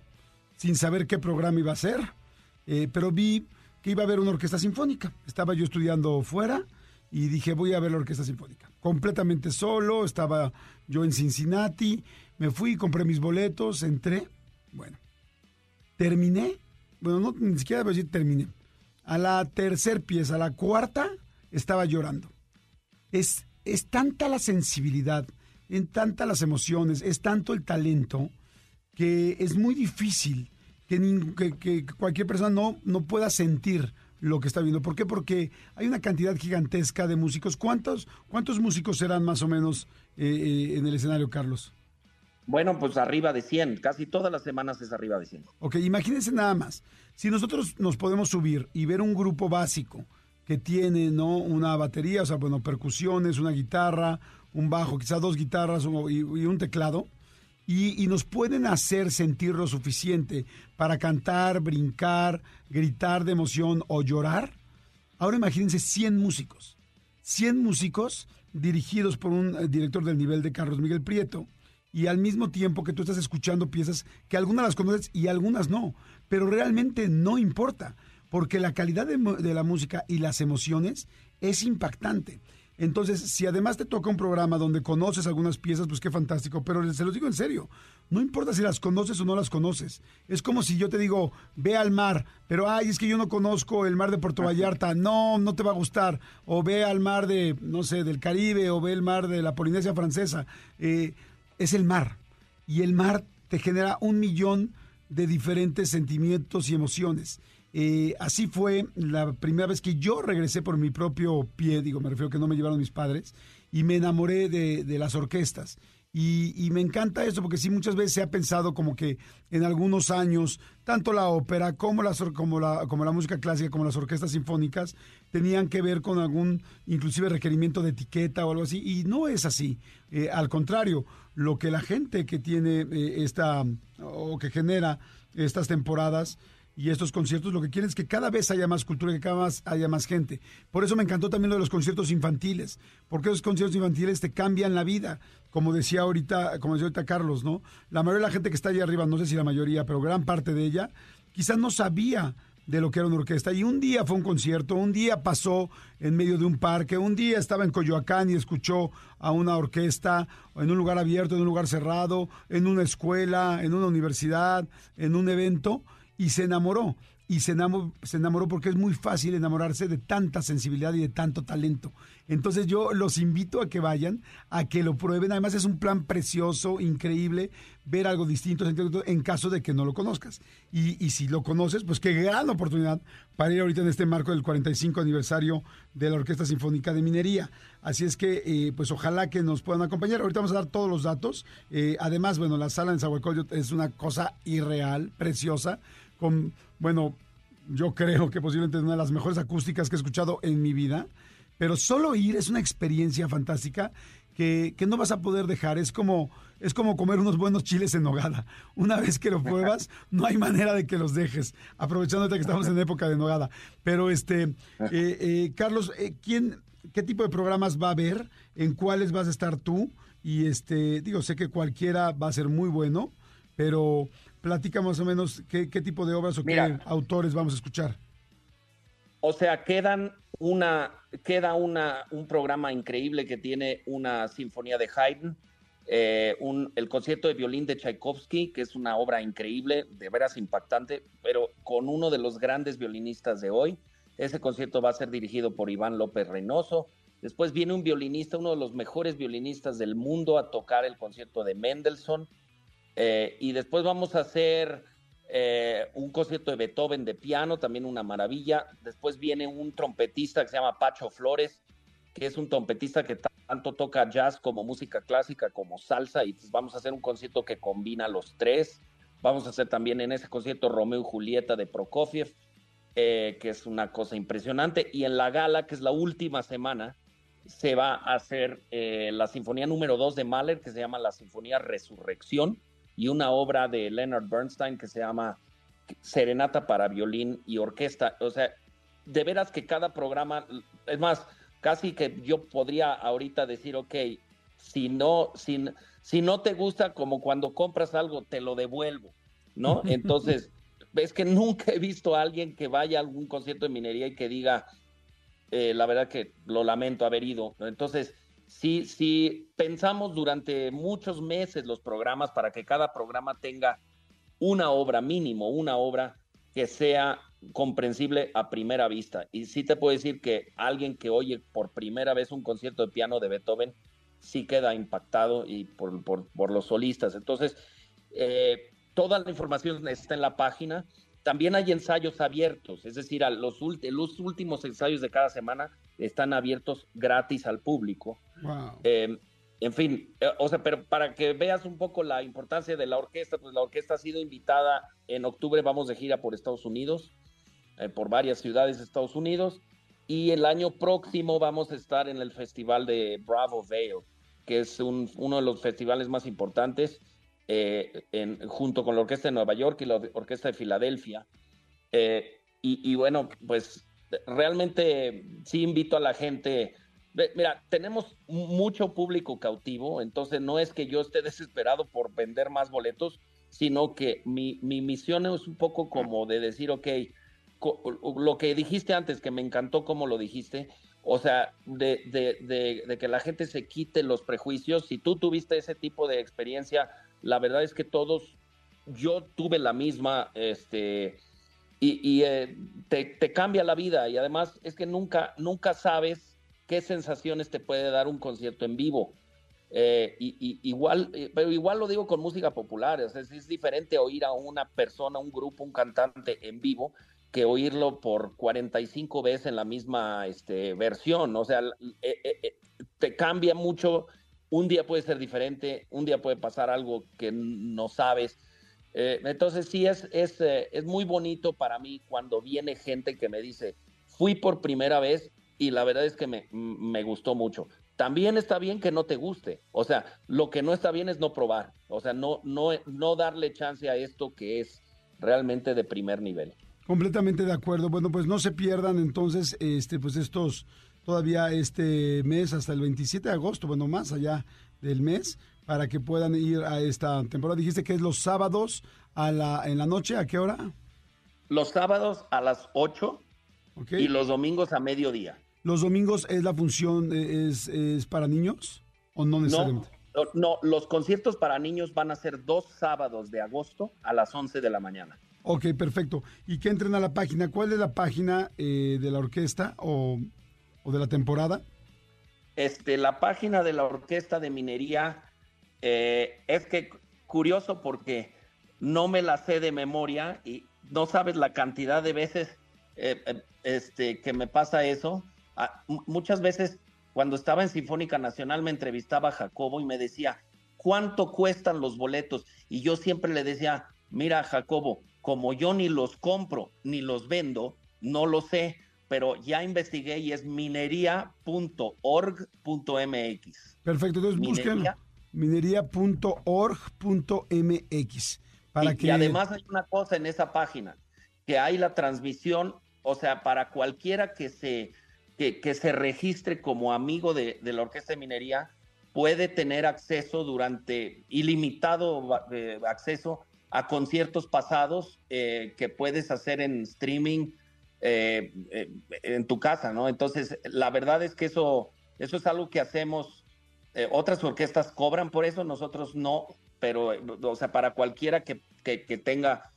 sin saber qué programa iba a ser, pero vi que iba a haber una orquesta sinfónica. Estaba yo estudiando fuera y dije, voy a ver la orquesta sinfónica. Completamente solo, estaba yo en Cincinnati, me fui, compré mis boletos, entré, bueno, terminé, bueno, no, ni siquiera debo decir terminé. A la tercer pieza, a la cuarta, estaba llorando. Es, es tanta la sensibilidad, en tanta las emociones, es tanto el talento, que es muy difícil que, que cualquier persona no, no pueda sentir lo que está viendo. ¿Por qué? Porque hay una cantidad gigantesca de músicos. ¿Cuántos, cuántos músicos serán más o menos eh, eh, en el escenario, Carlos? Bueno, pues arriba de 100, casi todas las semanas es arriba de 100. Ok, imagínense nada más. Si nosotros nos podemos subir y ver un grupo básico que tiene, ¿no? Una batería, o sea, bueno, percusiones, una guitarra, un bajo, quizás dos guitarras y, un teclado. Y, nos pueden hacer sentir lo suficiente para cantar, brincar, gritar de emoción o llorar. Ahora imagínense 100 músicos. 100 músicos dirigidos por un eh, director del nivel de Carlos Miguel Prieto. Y al mismo tiempo que tú estás escuchando piezas que algunas las conoces y algunas no. Pero realmente no importa porque la calidad de, la música y las emociones es impactante. Entonces, si además te toca un programa donde conoces algunas piezas, pues qué fantástico, pero se los digo en serio, no importa si las conoces o no las conoces. Es como si yo te digo, ve al mar, pero ay, es que yo no conozco el mar de Puerto Vallarta, no, no te va a gustar. O ve al mar de, no sé, del Caribe, o ve el mar de la Polinesia Francesa. Eh, es el mar. Y el mar te genera un millón de diferentes sentimientos y emociones. Eh, así fue la primera vez que yo regresé por mi propio pie, digo, me refiero que no me llevaron mis padres, y me enamoré de, las orquestas. Y, me encanta eso porque sí muchas veces se ha pensado como que en algunos años tanto la ópera como, las, como, la, como la música clásica como las orquestas sinfónicas tenían que ver con algún inclusive requerimiento de etiqueta o algo así y no es así. Eh, al contrario, lo que la gente que tiene eh, esta o que genera estas temporadas y estos conciertos lo que quieren es que cada vez haya más cultura, que cada vez haya más gente. Por eso me encantó también lo de los conciertos infantiles, porque esos conciertos infantiles te cambian la vida, como decía ahorita, como decía ahorita Carlos, ¿no? La mayoría de la gente que está allá arriba, no sé si la mayoría, pero gran parte de ella, quizás no sabía de lo que era una orquesta. Y un día fue un concierto, un día pasó en medio de un parque, un día estaba en Coyoacán y escuchó a una orquesta en un lugar abierto, en un lugar cerrado, en una escuela, en una universidad, en un evento y se enamoró. Y se enamoró, se enamoró porque es muy fácil enamorarse de tanta sensibilidad y de tanto talento. Entonces yo los invito a que vayan, a que lo prueben. Además es un plan precioso, increíble, ver algo distinto en caso de que no lo conozcas. Y, y, si lo conoces, pues qué gran oportunidad para ir ahorita en este marco del 45 aniversario de la Orquesta Sinfónica de Minería. Así es que, eh, pues ojalá que nos puedan acompañar. Ahorita vamos a dar todos los datos. Eh, además, bueno, la sala en Zahualcóyotl es una cosa irreal, preciosa bueno, yo creo que posiblemente una de las mejores acústicas que he escuchado en mi vida, pero solo ir es una experiencia fantástica que, no vas a poder dejar. Es como, es como comer unos buenos chiles en nogada. Una vez que lo pruebas, no hay manera de que los dejes, aprovechando que estamos en época de nogada. Pero, este, eh, eh, Carlos, eh, ¿quién, ¿qué tipo de programas va a haber? ¿En cuáles vas a estar tú? Y, este, digo, sé que cualquiera va a ser muy bueno, pero platica más o menos qué, tipo de obras o qué autores vamos a escuchar. O sea, quedan una, queda una, un programa increíble que tiene una sinfonía de Haydn, eh, un, el concierto de violín de Tchaikovsky, que es una obra increíble, de veras impactante, pero con uno de los grandes violinistas de hoy. Ese concierto va a ser dirigido por Iván López Reynoso. Después viene un violinista, uno de los mejores violinistas del mundo, a tocar el concierto de Mendelssohn. Eh, y después vamos a hacer eh, un concierto de Beethoven de piano, también una maravilla. Después viene un trompetista que se llama Pacho Flores, que es un trompetista que tanto toca jazz como música clásica, como salsa, y pues vamos a hacer un concierto que combina los tres. Vamos a hacer también en ese concierto Romeo y Julieta de Prokofiev, eh, que es una cosa impresionante. Y en la gala, que es la última semana, se va a hacer la sinfonía número dos de Mahler, que se llama la Sinfonía Resurrección y una obra de Leonard Bernstein que se llama Serenata para violín y orquesta. O sea, de veras que cada programa, es más, casi que yo podría ahorita decir, ok, si no, si, si no te gusta, como cuando compras algo, te lo devuelvo, ¿no? Entonces, ves que nunca he visto a alguien que vaya a algún concierto de minería y que diga, eh, la verdad que lo lamento haber ido. Entonces, si, si pensamos durante muchos meses los programas para que cada programa tenga una obra mínimo, una obra que sea comprensible a primera vista. Y sí te puedo decir que alguien que oye por primera vez un concierto de piano de Beethoven sí queda impactado y por, los solistas. Entonces, eh, toda la información está en la página. También hay ensayos abiertos, es decir, los, los últimos ensayos de cada semana están abiertos gratis al público. Em, en fin, eh, o sea, pero para que veas un poco la importancia de la orquesta, pues la orquesta ha sido invitada en octubre, vamos de gira por Estados Unidos, eh, por varias ciudades de Estados Unidos, y el año próximo vamos a estar en el festival de Bravo Vale, que es un- uno de los festivales más importantes, eh, en- junto con la Orquesta de Nueva York y la Orquesta de Filadelfia. Eh, y, y bueno, pues realmente sí invito a la gente. Mira, tenemos mucho público cautivo, entonces no es que yo esté desesperado por vender más boletos, sino que mi, mi misión es un poco como de decir, ok, lo que dijiste antes, que me encantó como lo dijiste, o sea, de, de- de- que la gente se quite los prejuicios. Si tú tuviste ese tipo de experiencia, la verdad es que todos, yo tuve la misma, este, y, y, eh, te, te cambia la vida y además es que nunca, nunca sabes qué sensaciones te puede dar un concierto en vivo. Eh, y, y- igual, eh, pero igual lo digo con música popular, es, es diferente oír a una persona, un grupo, un cantante en vivo que oírlo por 45 veces en la misma este, versión. O sea, eh, eh, eh, te cambia mucho. Un día puede ser diferente, un día puede pasar algo que no sabes. Eh, entonces sí es, es, eh, es muy bonito para mí cuando viene gente que me dice, fui por primera vez y la verdad es que me, me gustó mucho. También está bien que no te guste, o sea, lo que no está bien es no probar, o sea, no, no, no darle chance a esto que es realmente de primer nivel. Completamente de acuerdo. Bueno, pues no se pierdan entonces este pues estos todavía este mes hasta el 27 de agosto, bueno, más allá del mes para que puedan ir a esta temporada. Dijiste que es los sábados a la en la noche, ¿a qué hora? Los sábados a las 8 ¿Ok? y los domingos a mediodía. Los domingos es la función eh, es, es para niños o no necesariamente. no, no, los conciertos para niños van a ser dos sábados de agosto a las 11 de la mañana. Ok, perfecto. Y que entren a la página. ¿Cuál es la página eh, de la orquesta o, o de la temporada? Este, la página de la Orquesta de Minería eh, es que curioso porque no me la sé de memoria y no sabes la cantidad de veces eh, eh, este, que me pasa eso. Muchas veces cuando estaba en Sinfónica Nacional me entrevistaba Jacobo y me decía, ¿cuánto cuestan los boletos? Y yo siempre le decía, mira Jacobo, como yo ni los compro ni los vendo, no lo sé, pero ya investigué y es minería.org.mx. Perfecto, entonces Minería. Minería.org.mx. Para y, que y además hay una cosa en esa página, que hay la transmisión, o sea, para cualquiera que se, que, se registre como amigo de, la Orquesta de Minería, puede tener acceso durante ilimitado eh, acceso a conciertos pasados eh, que puedes hacer en streaming eh, en tu casa, ¿no? Entonces, la verdad es que eso, eso es algo que hacemos. otras orquestas cobran por eso, nosotros no, pero, o sea, para cualquiera que, que- tenga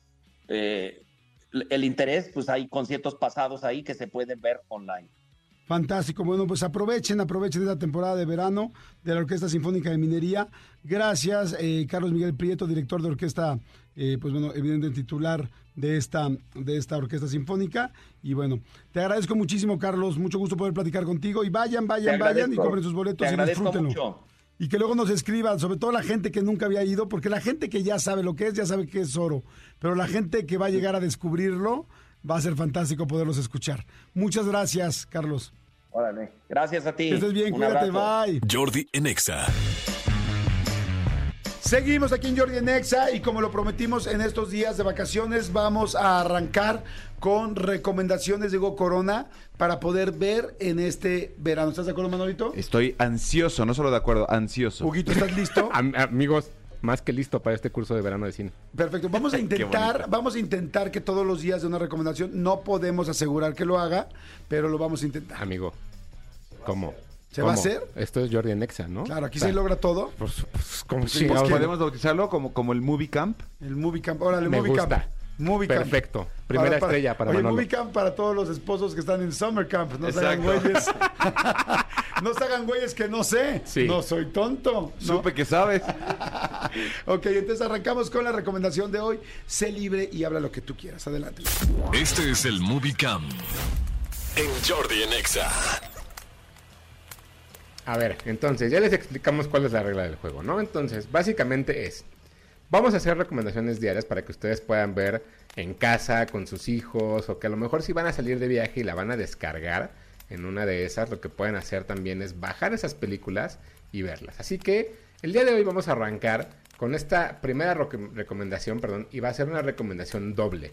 el interés, pues hay conciertos pasados ahí que se pueden ver online. Fantástico. Bueno, pues aprovechen, aprovechen esta temporada de verano de la Orquesta Sinfónica de Minería. Gracias, eh, Carlos Miguel Prieto, director de orquesta, eh, pues bueno, evidentemente titular de esta, de esta Orquesta Sinfónica. Y bueno, te agradezco muchísimo, Carlos. Mucho gusto poder platicar contigo. Y vayan, vayan, vayan y compren sus boletos y disfrútenlo. mucho. Y que luego nos escriban, sobre todo la gente que nunca había ido, porque la gente que ya sabe lo que es, ya sabe que es oro. Pero la gente que va a llegar a descubrirlo, va a ser fantástico poderlos escuchar. Muchas gracias, Carlos. Órale. Gracias a ti. Que estés bien, Un cuídate, abrazo. bye. Jordi en Exa. Seguimos aquí en Jordi en Exa y como lo prometimos en estos días de vacaciones, vamos a arrancar con recomendaciones de Hugo Corona para poder ver en este verano. ¿Estás de acuerdo, Manolito? Estoy ansioso, no solo de acuerdo, ansioso. Huguito, ¿estás listo? Am- amigos, más que listo para este curso de verano de cine. Perfecto. Vamos a intentar, vamos a intentar que todos los días de una recomendación, no podemos asegurar que lo haga, pero lo vamos a intentar. Amigo, ¿cómo? ¿Se va a ¿Cómo? hacer? Esto es Jordi Nexa, ¿no? Claro, aquí O sea, se logra todo. Pues, pues, como Sí, pues, ¿Podemos bautizarlo como, como el Movie Camp? El Movie Camp. Órale, Me Movie Camp. gusta. Movie Camp. Perfecto. Primera estrella para Oye, Manolo. Movie Camp para todos los esposos que están en Summer Camp. No se hagan güeyes. no se hagan güeyes que no sé. Sí. No soy tonto. ¿no? Supe que sabes. Ok, entonces arrancamos con la recomendación de hoy. Sé libre y habla lo que tú quieras. Adelante. Este es el Movie Cam. En Jordi en Exa. A ver, entonces ya les explicamos cuál es la regla del juego, ¿no? Entonces, básicamente es, vamos a hacer recomendaciones diarias para que ustedes puedan ver en casa con sus hijos o que a lo mejor si van a salir de viaje y la van a descargar, en una de esas, lo que pueden hacer también es bajar esas películas y verlas. Así que el día de hoy vamos a arrancar con esta primera recomendación, perdón, y va a ser una recomendación doble.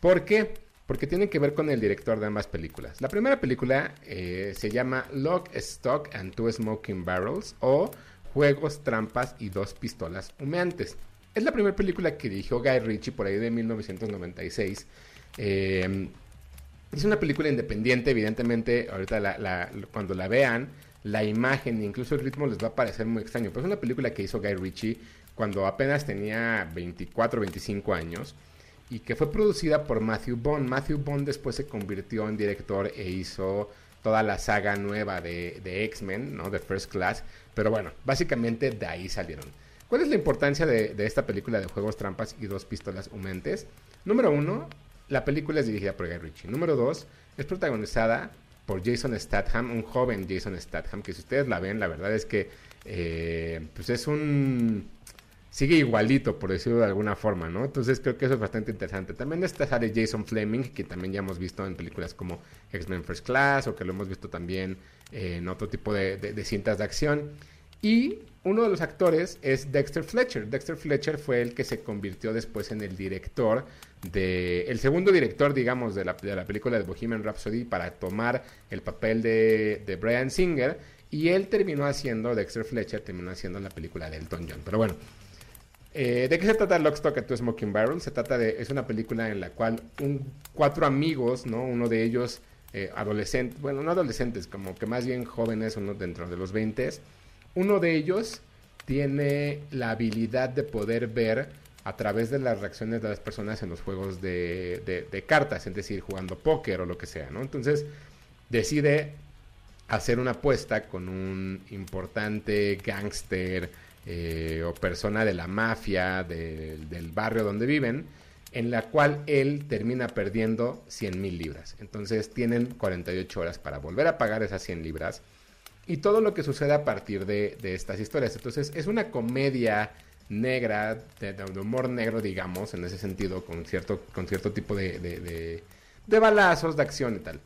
¿Por qué? Porque tiene que ver con el director de ambas películas. La primera película eh, se llama Lock, Stock and Two Smoking Barrels o Juegos, Trampas y Dos Pistolas Humeantes. Es la primera película que dirigió Guy Ritchie por ahí de 1996. Eh, es una película independiente, evidentemente, ahorita cuando la vean, la imagen, incluso el ritmo les va a parecer muy extraño, pero es una película que hizo Guy Ritchie cuando apenas tenía 24, 25 años y que fue producida por Matthew Bond. Matthew Bond después se convirtió en director e hizo toda la saga nueva de, de X-Men, ¿no? De First Class, pero bueno, básicamente de ahí salieron. ¿Cuál es la importancia de, esta película de Juegos Trampas y Dos Pistolas Humentes? Número uno, la película es dirigida por Guy Ritchie. Número dos, es protagonizada por Jason Statham, un joven Jason Statham, que si ustedes la ven, la verdad es que eh, pues es un... Sigue igualito, por decirlo de alguna forma, ¿no? Entonces creo que eso es bastante interesante. También está sale Jason Fleming, que también ya hemos visto en películas como X-Men First Class, o que lo hemos visto también eh, en otro tipo de- de cintas de acción. Y uno de los actores es Dexter Fletcher. Dexter Fletcher fue el que se convirtió después en el director de. El segundo director, digamos, de la, de la película de Bohemian Rhapsody para tomar el papel de, de Brian Singer. Y él terminó haciendo, Dexter Fletcher terminó haciendo la película de Elton John. Pero bueno, eh, ¿De qué se trata Lock, Stock and Two Smoking Barrels? Se trata de, es una película en la cual un, cuatro amigos, ¿no? Uno de ellos eh, adolescentes, bueno, no adolescentes, como que más bien jóvenes, uno dentro de los 20 uno de ellos tiene la habilidad de poder ver a través de las reacciones de las personas en los juegos de, cartas, es decir, jugando póker o lo que sea, ¿no? Entonces decide hacer una apuesta con un importante gángster eh, o persona de la mafia de- del barrio donde viven, en la cual él termina perdiendo 100 mil libras. Entonces tienen 48 horas para volver a pagar esas 100 libras y todo lo que sucede a partir de, de estas historias. Entonces es una comedia negra, de, humor negro, digamos, en ese sentido, con cierto, con cierto tipo de, de, de- balazos, de acción y tal.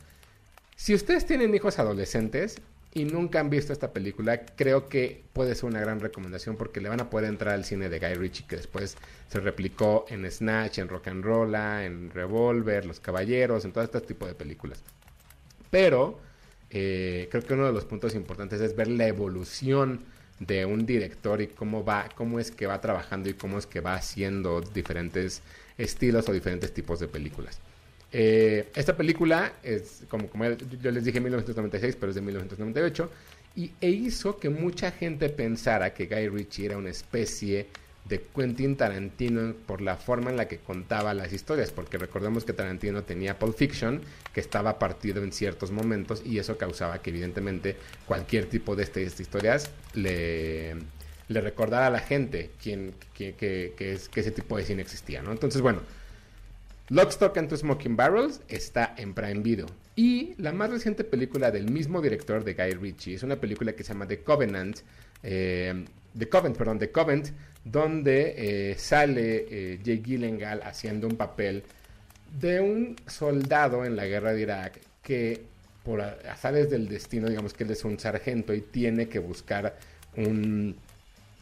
Si ustedes tienen hijos adolescentes y nunca han visto esta película, creo que puede ser una gran recomendación porque le van a poder entrar al cine de Guy Ritchie que después se replicó en Snatch, en Rock and Rolla, en Revolver, Los Caballeros, en todo este tipo de películas. Pero eh, creo que uno de los puntos importantes es ver la evolución de un director y cómo va, cómo es que va trabajando y cómo es que va haciendo diferentes estilos o diferentes tipos de películas. Eh, esta película es, como, como yo les dije, 1996, pero es de 1998, y, e hizo que mucha gente pensara que Guy Ritchie era una especie de Quentin Tarantino por la forma en la que contaba las historias, porque recordemos que Tarantino tenía Pulp Fiction, que estaba partido en ciertos momentos, y eso causaba que evidentemente cualquier tipo de este- estas historias le, le recordara a la gente quién, que, que- que es, que ese tipo de cine existía, ¿no? Entonces, bueno, Lock, Stock and Two Smoking Barrels está en Prime Video. Y la más reciente película del mismo director de Guy Ritchie es una película que se llama The Covenant. eh, The Covenant, perdón, The Covenant, donde eh, sale eh, Jake Gyllenhaal haciendo un papel de un soldado en la guerra de Irak que por azares del destino, digamos que él es un sargento y tiene que buscar un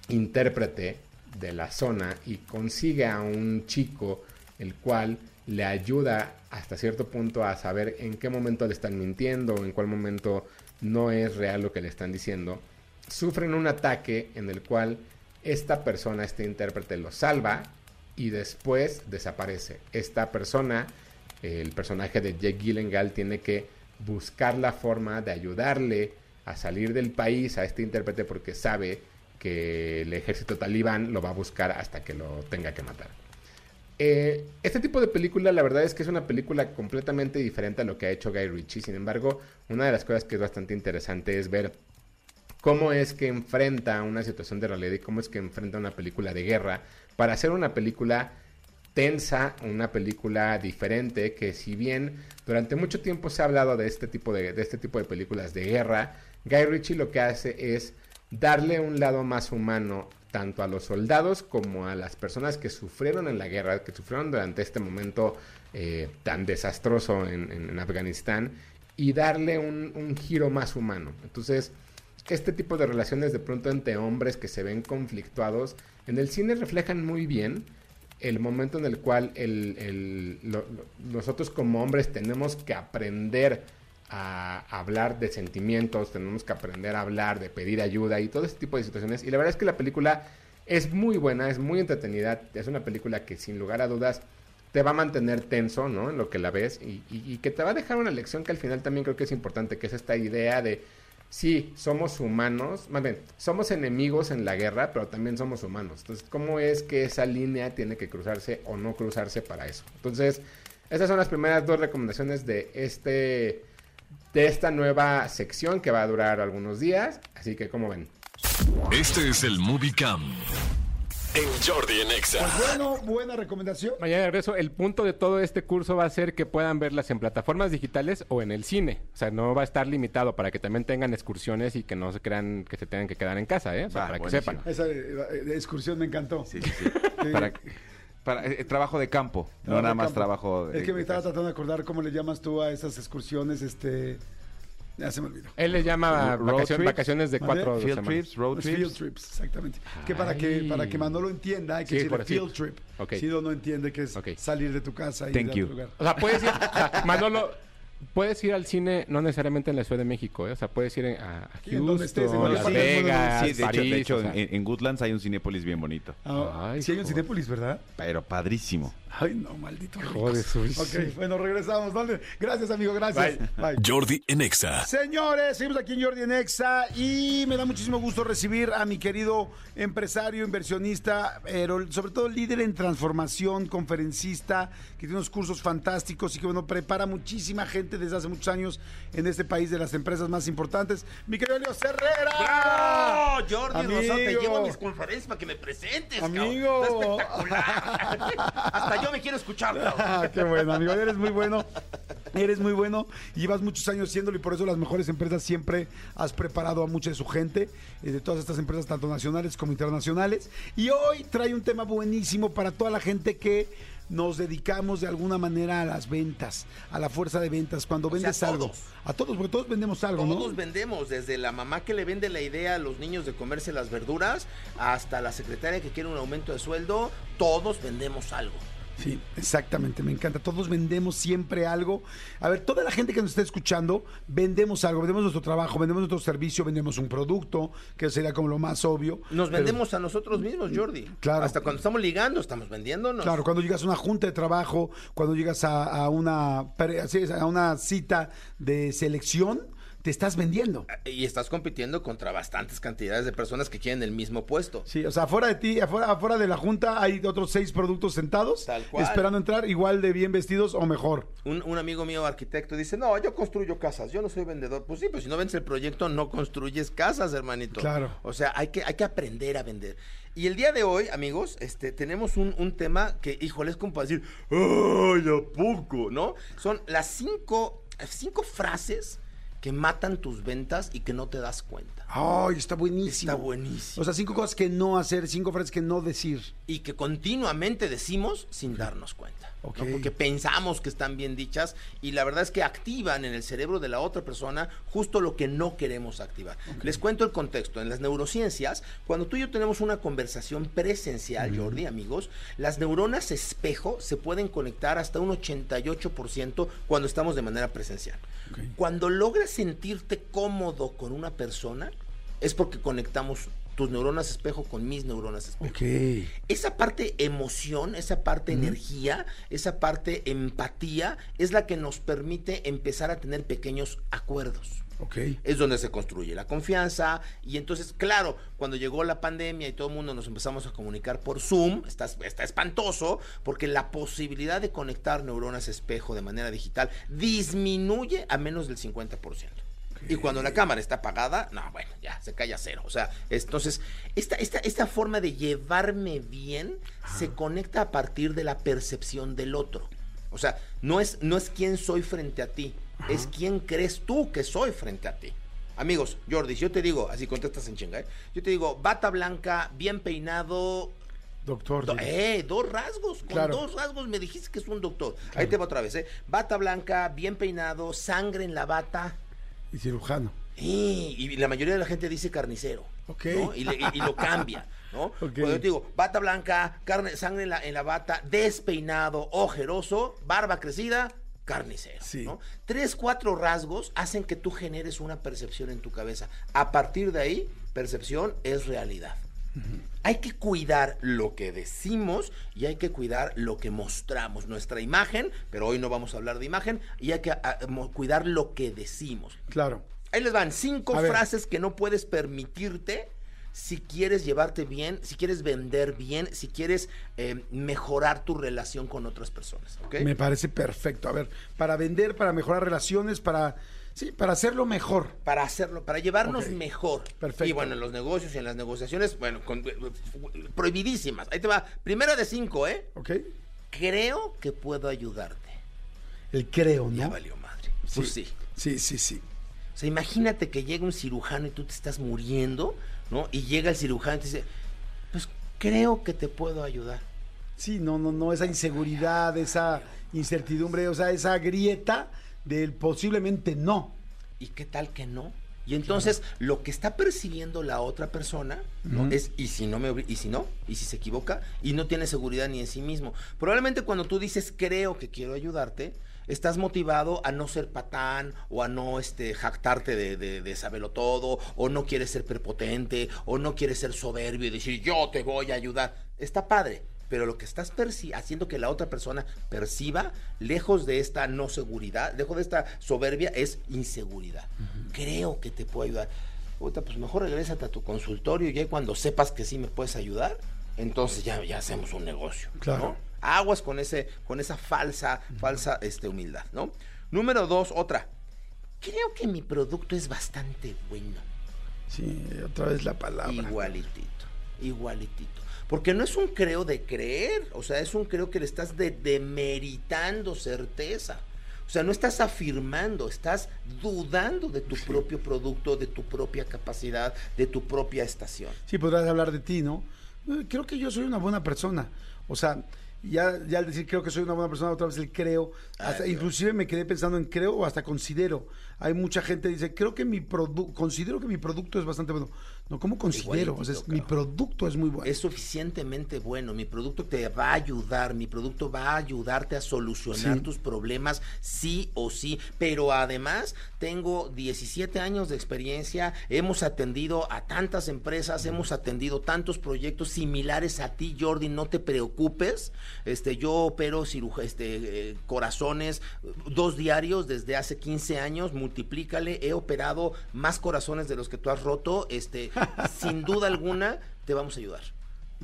intérprete de la zona y consigue a un chico el cual le ayuda hasta cierto punto a saber en qué momento le están mintiendo en cuál momento no es real lo que le están diciendo. Sufren un ataque en el cual esta persona, este intérprete, lo salva y después desaparece. Esta persona, el personaje de Jake Gyllenhaal, tiene que buscar la forma de ayudarle a salir del país a este intérprete porque sabe que el ejército talibán lo va a buscar hasta que lo tenga que matar. Eh, este tipo de película, la verdad es que es una película completamente diferente a lo que ha hecho Guy Ritchie. Sin embargo, una de las cosas que es bastante interesante es ver cómo es que enfrenta una situación de realidad y cómo es que enfrenta una película de guerra para hacer una película tensa, una película diferente que si bien durante mucho tiempo se ha hablado de este tipo de, este tipo de películas de guerra, Guy Ritchie lo que hace es darle un lado más humano tanto a los soldados como a las personas que sufrieron en la guerra, que sufrieron durante este momento eh, tan desastroso en, en- en Afganistán y darle un, un giro más humano. Entonces, este tipo de relaciones de pronto entre hombres que se ven conflictuados, en el cine reflejan muy bien el momento en el cual nosotros como hombres tenemos que aprender a hablar de sentimientos, tenemos que aprender a hablar de pedir ayuda y todo ese tipo de situaciones. Y la verdad es que la película es muy buena, es muy entretenida, es una película que sin lugar a dudas te va a mantener tenso, ¿no? En lo que la ves y- y que te va a dejar una lección que al final también creo que es importante, que es esta idea de, sí, somos humanos, más bien, somos enemigos en la guerra, pero también somos humanos. Entonces, ¿cómo es que esa línea tiene que cruzarse o no cruzarse para eso? Entonces, estas son las primeras dos recomendaciones de este de esta nueva sección que va a durar algunos días, así que como ven. Este es el Movie Cam. En Jordi en Exa. Pues bueno, buena recomendación. Mañana de regreso, el punto de todo este curso va a ser que puedan verlas en plataformas digitales o en el cine. O sea, no va a estar limitado para que también tengan excursiones y que no se crean que se tengan que quedar en casa, ¿eh? O sea, Va, para que sepan. Esa eh, excursión me encantó. Sí, sí, sí. para, para, eh, trabajo de campo, no nada más campo. trabajo de Es que me de estaba casa. tratando de acordar cómo le llamas tú a esas excursiones, este... Ya se me olvidó. Él le llama vacaciones de cuatro Field semanas. trips, road trips. field trips, exactamente. Que para que para que Manolo entienda hay que Sí, decirle field trip. Ok. Sido no entiende que es salir de tu casa y Thank ir a otro lugar. O sea, puedes ir, o sea, Manolo, puedes ir al cine no necesariamente en la Ciudad de México, ¿eh? O sea, puedes ir en- a, a Sí, en donde estés, en Houston, cualquier Las. Vegas, Sí, de hecho, París, de hecho o sea. en, en Goodlands hay un Cinépolis bien bonito. Ah, Ay, sí hay un. Cinépolis, ¿verdad? Pero padrísimo. Ay, no, maldito. Joder, Ok, bueno, regresamos. ¿Dónde? Gracias, amigo, gracias. Bye. Jordi en Exa. Señores, seguimos aquí en Jordi en Exa y me da muchísimo gusto recibir a mi querido empresario, inversionista, pero sobre todo líder en transformación, conferencista, que tiene unos cursos fantásticos y que bueno, prepara muchísima gente desde hace muchos años en este país de las empresas más importantes. Mi querido Elio Herrera. ¡Bravo! Jordi Amigo. Rosado, te llevo a mis conferencias para que me presentes, cabrón. Amigo. Está espectacular. Hasta yo me quiero escuchar. Ah, qué bueno, amigo. Eres muy bueno. Eres muy bueno. Llevas muchos años siéndolo y por eso las mejores empresas siempre has preparado a mucha de su gente, eh, de todas estas empresas, tanto nacionales como internacionales. Y hoy trae un tema buenísimo para toda la gente que nos dedicamos de alguna manera a las ventas, a la fuerza de ventas. Cuando vendes algo. todos. A todos, porque todos vendemos algo, Todos ¿no? vendemos, desde la mamá que le vende la idea a los niños de comerse las verduras, hasta la secretaria que quiere un aumento de sueldo, todos vendemos algo. Sí, exactamente, me encanta. Todos vendemos siempre algo. A ver, toda la gente que nos está escuchando, vendemos algo, vendemos nuestro trabajo, vendemos nuestro servicio, vendemos un producto, que sería como lo más obvio. Nos Pero, vendemos a nosotros mismos, Jordi. Claro. Hasta cuando estamos ligando, estamos vendiéndonos. Claro, cuando llegas a una junta de trabajo, cuando llegas a, a una, a una cita de selección, te estás vendiendo. Y estás compitiendo contra bastantes cantidades de personas que quieren el mismo puesto. Sí, o sea, afuera de ti, afuera, afuera de la junta hay otros seis productos sentados, Tal cual. esperando entrar, igual de bien vestidos o mejor. Un, un amigo mío arquitecto dice, no, yo construyo casas, yo no soy vendedor. Pues sí, pues si no vendes el proyecto, no construyes casas, hermanito. Claro. O sea, hay que, hay que aprender a vender. Y el día de hoy, amigos, este, tenemos un, un tema que, híjole, es como para decir, ¡ay, a poco! ¿No? Son las cinco, cinco frases que matan tus ventas y que no te das cuenta. Ay, está buenísimo. Está buenísimo. O sea, cinco cosas que no hacer, cinco frases que no decir. y que continuamente decimos sin darnos cuenta. Porque pensamos que están bien dichas y la verdad es que activan en el cerebro de la otra persona justo lo que no queremos activar. Les cuento el contexto. En las neurociencias, cuando tú y yo tenemos una conversación presencial, Jordi, amigos, las neuronas espejo se pueden conectar hasta un 88% cuando estamos de manera presencial. Cuando logras sentirte cómodo con una persona, es porque conectamos tus neuronas espejo con mis neuronas espejo. Ok. Esa parte emoción, esa parte energía, esa parte empatía es la que nos permite empezar a tener pequeños acuerdos. Ok. Es donde se construye la confianza y entonces, claro, cuando llegó la pandemia y todo el mundo nos empezamos a comunicar por Zoom, está, está espantoso porque la posibilidad de conectar neuronas espejo de manera digital disminuye a menos del 50%. Y cuando la cámara está apagada, no, bueno, ya se cae a cero. O sea, es- entonces, esta, esta, esta forma de llevarme bien se conecta a partir de la percepción del otro. O sea, no es, no es quién soy frente a ti, es quién crees tú que soy frente a ti. Amigos, Jordi, yo te digo, así contestas en chinga, ¿eh? yo te digo, bata blanca, bien peinado, Doctor. Do- eh, dos rasgos. Con Claro. dos rasgos me dijiste que es un doctor. Ahí te va otra vez, ¿eh? Bata blanca, bien peinado, sangre en la bata. Y cirujano. Y, y la mayoría de la gente dice carnicero. Ok. ¿no? Y, le- y- y lo cambia, ¿no? Cuando yo te digo, bata blanca, carne, sangre en la, en la bata, despeinado, ojeroso, barba crecida, carnicero. Sí. ¿no? Tres, cuatro rasgos hacen que tú generes una percepción en tu cabeza. A partir de ahí, percepción es realidad. Hay que cuidar lo que decimos y hay que cuidar lo que mostramos, nuestra imagen, pero hoy no vamos a hablar de imagen, y hay que ah, cuidar lo que decimos. Claro. Ahí les van cinco A ver. frases que no puedes permitirte si quieres llevarte bien, si quieres vender bien, si quieres eh, mejorar tu relación con otras personas. ¿ok? Me parece perfecto. A ver, para vender, para mejorar relaciones, para. Sí, para hacerlo mejor. Para hacerlo, para llevarnos mejor. Perfecto. Y bueno, en los negocios y en las negociaciones, bueno, con- eh, prohibidísimas. Ahí te va. Primera de cinco, ¿eh? ¿Ok? Creo que puedo ayudarte. El creo, Ya ¿no? valió madre. Pues sí. Sí, sí, sí. O sea, imagínate que llega un cirujano y tú te estás muriendo, ¿no? Y llega el cirujano y te dice, pues creo que te puedo ayudar. Sí, no, no, no, esa inseguridad, esa incertidumbre, o sea, esa grieta del posiblemente no. ¿Y qué tal que no? Y entonces lo que está percibiendo la otra persona ¿no? es y si no me y si no, y si se equivoca y no tiene seguridad ni en sí mismo. Probablemente cuando tú dices creo que quiero ayudarte, estás motivado a no ser patán o a no este jactarte de, de, de saberlo todo, o no quieres ser prepotente, o no quieres ser soberbio y decir yo te voy a ayudar. Está padre. Pero lo que estás haciendo que la otra persona perciba, lejos de esta no seguridad, lejos de esta soberbia, es inseguridad. Creo que te puedo ayudar. Puta, pues mejor regrésate a tu consultorio y cuando sepas que sí me puedes ayudar, entonces ya, ya hacemos un negocio. Claro. ¿no? Aguas con ese, con esa falsa, falsa este, humildad, ¿no? Número dos, otra. Creo que mi producto es bastante bueno. Sí, otra vez la palabra. Igualitito, igualitito. Porque no es un creo de creer, o sea, es un creo que le estás de- demeritando certeza. O sea, no estás afirmando, estás dudando de tu propio producto, de tu propia capacidad, de tu propia estación. Sí, podrás hablar de ti, ¿no? Eh, Creo que yo soy una buena persona. O sea, ya, ya al decir creo que soy una buena persona, otra vez el creo. Hasta, Ay, inclusive me quedé pensando en creo o hasta considero. Hay mucha gente que dice, creo que mi producto, considero que mi producto es bastante bueno. No, ¿cómo considero? O sea, es- mi producto es muy bueno. Es suficientemente bueno, mi producto te va a ayudar, mi producto va a ayudarte a solucionar Sí. tus problemas sí o sí, pero además tengo 17 años de experiencia, hemos atendido a tantas empresas, hemos atendido tantos proyectos similares a ti, Jordi, no te preocupes, este yo opero ciruja, este eh, corazones dos diarios desde hace 15 años, multiplícale, he operado más corazones de los que tú has roto, este sin duda alguna te vamos a ayudar.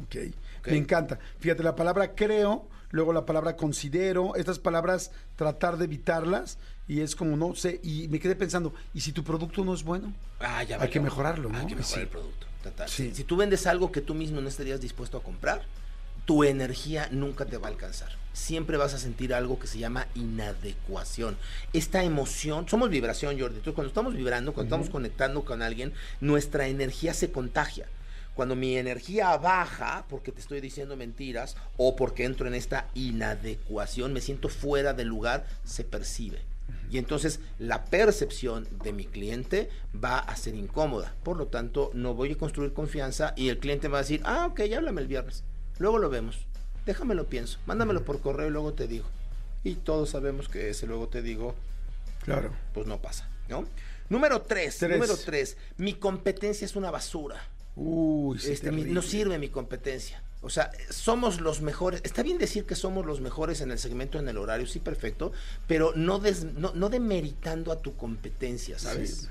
Ok. Ok. Me encanta. Fíjate, la palabra creo, luego la palabra considero, estas palabras tratar de evitarlas y es como no sé, y me quedé pensando, ¿y si tu producto no es bueno? Ah, ya Hay que mejorarlo, ¿no? Hay que mejorar Sí. el producto. total. Sí. Si, si tú vendes algo que tú mismo no estarías dispuesto a comprar, tu energía nunca te va a alcanzar. Siempre vas a sentir algo que se llama inadecuación. Esta emoción, somos vibración, Jordi. Entonces, cuando estamos vibrando, cuando estamos conectando con alguien, nuestra energía se contagia. Cuando mi energía baja porque te estoy diciendo mentiras o porque entro en esta inadecuación, me siento fuera del lugar, se percibe. Y entonces la percepción de mi cliente va a ser incómoda. Por lo tanto, no voy a construir confianza y el cliente va a decir, ah, ok, ya háblame el viernes. Luego lo vemos. Déjame lo pienso. Mándamelo por correo y luego te digo. Y todos sabemos que ese luego te digo, Claro. pues no pasa, ¿no? Número tres, Tres. número tres. Mi competencia es una basura. Uy, sí, Este, mi- no sirve mi competencia. O sea, somos los mejores. Está bien decir que somos los mejores en el segmento, en el horario, sí, perfecto, pero no, des- no, no demeritando a tu competencia, ¿sabes? Sí.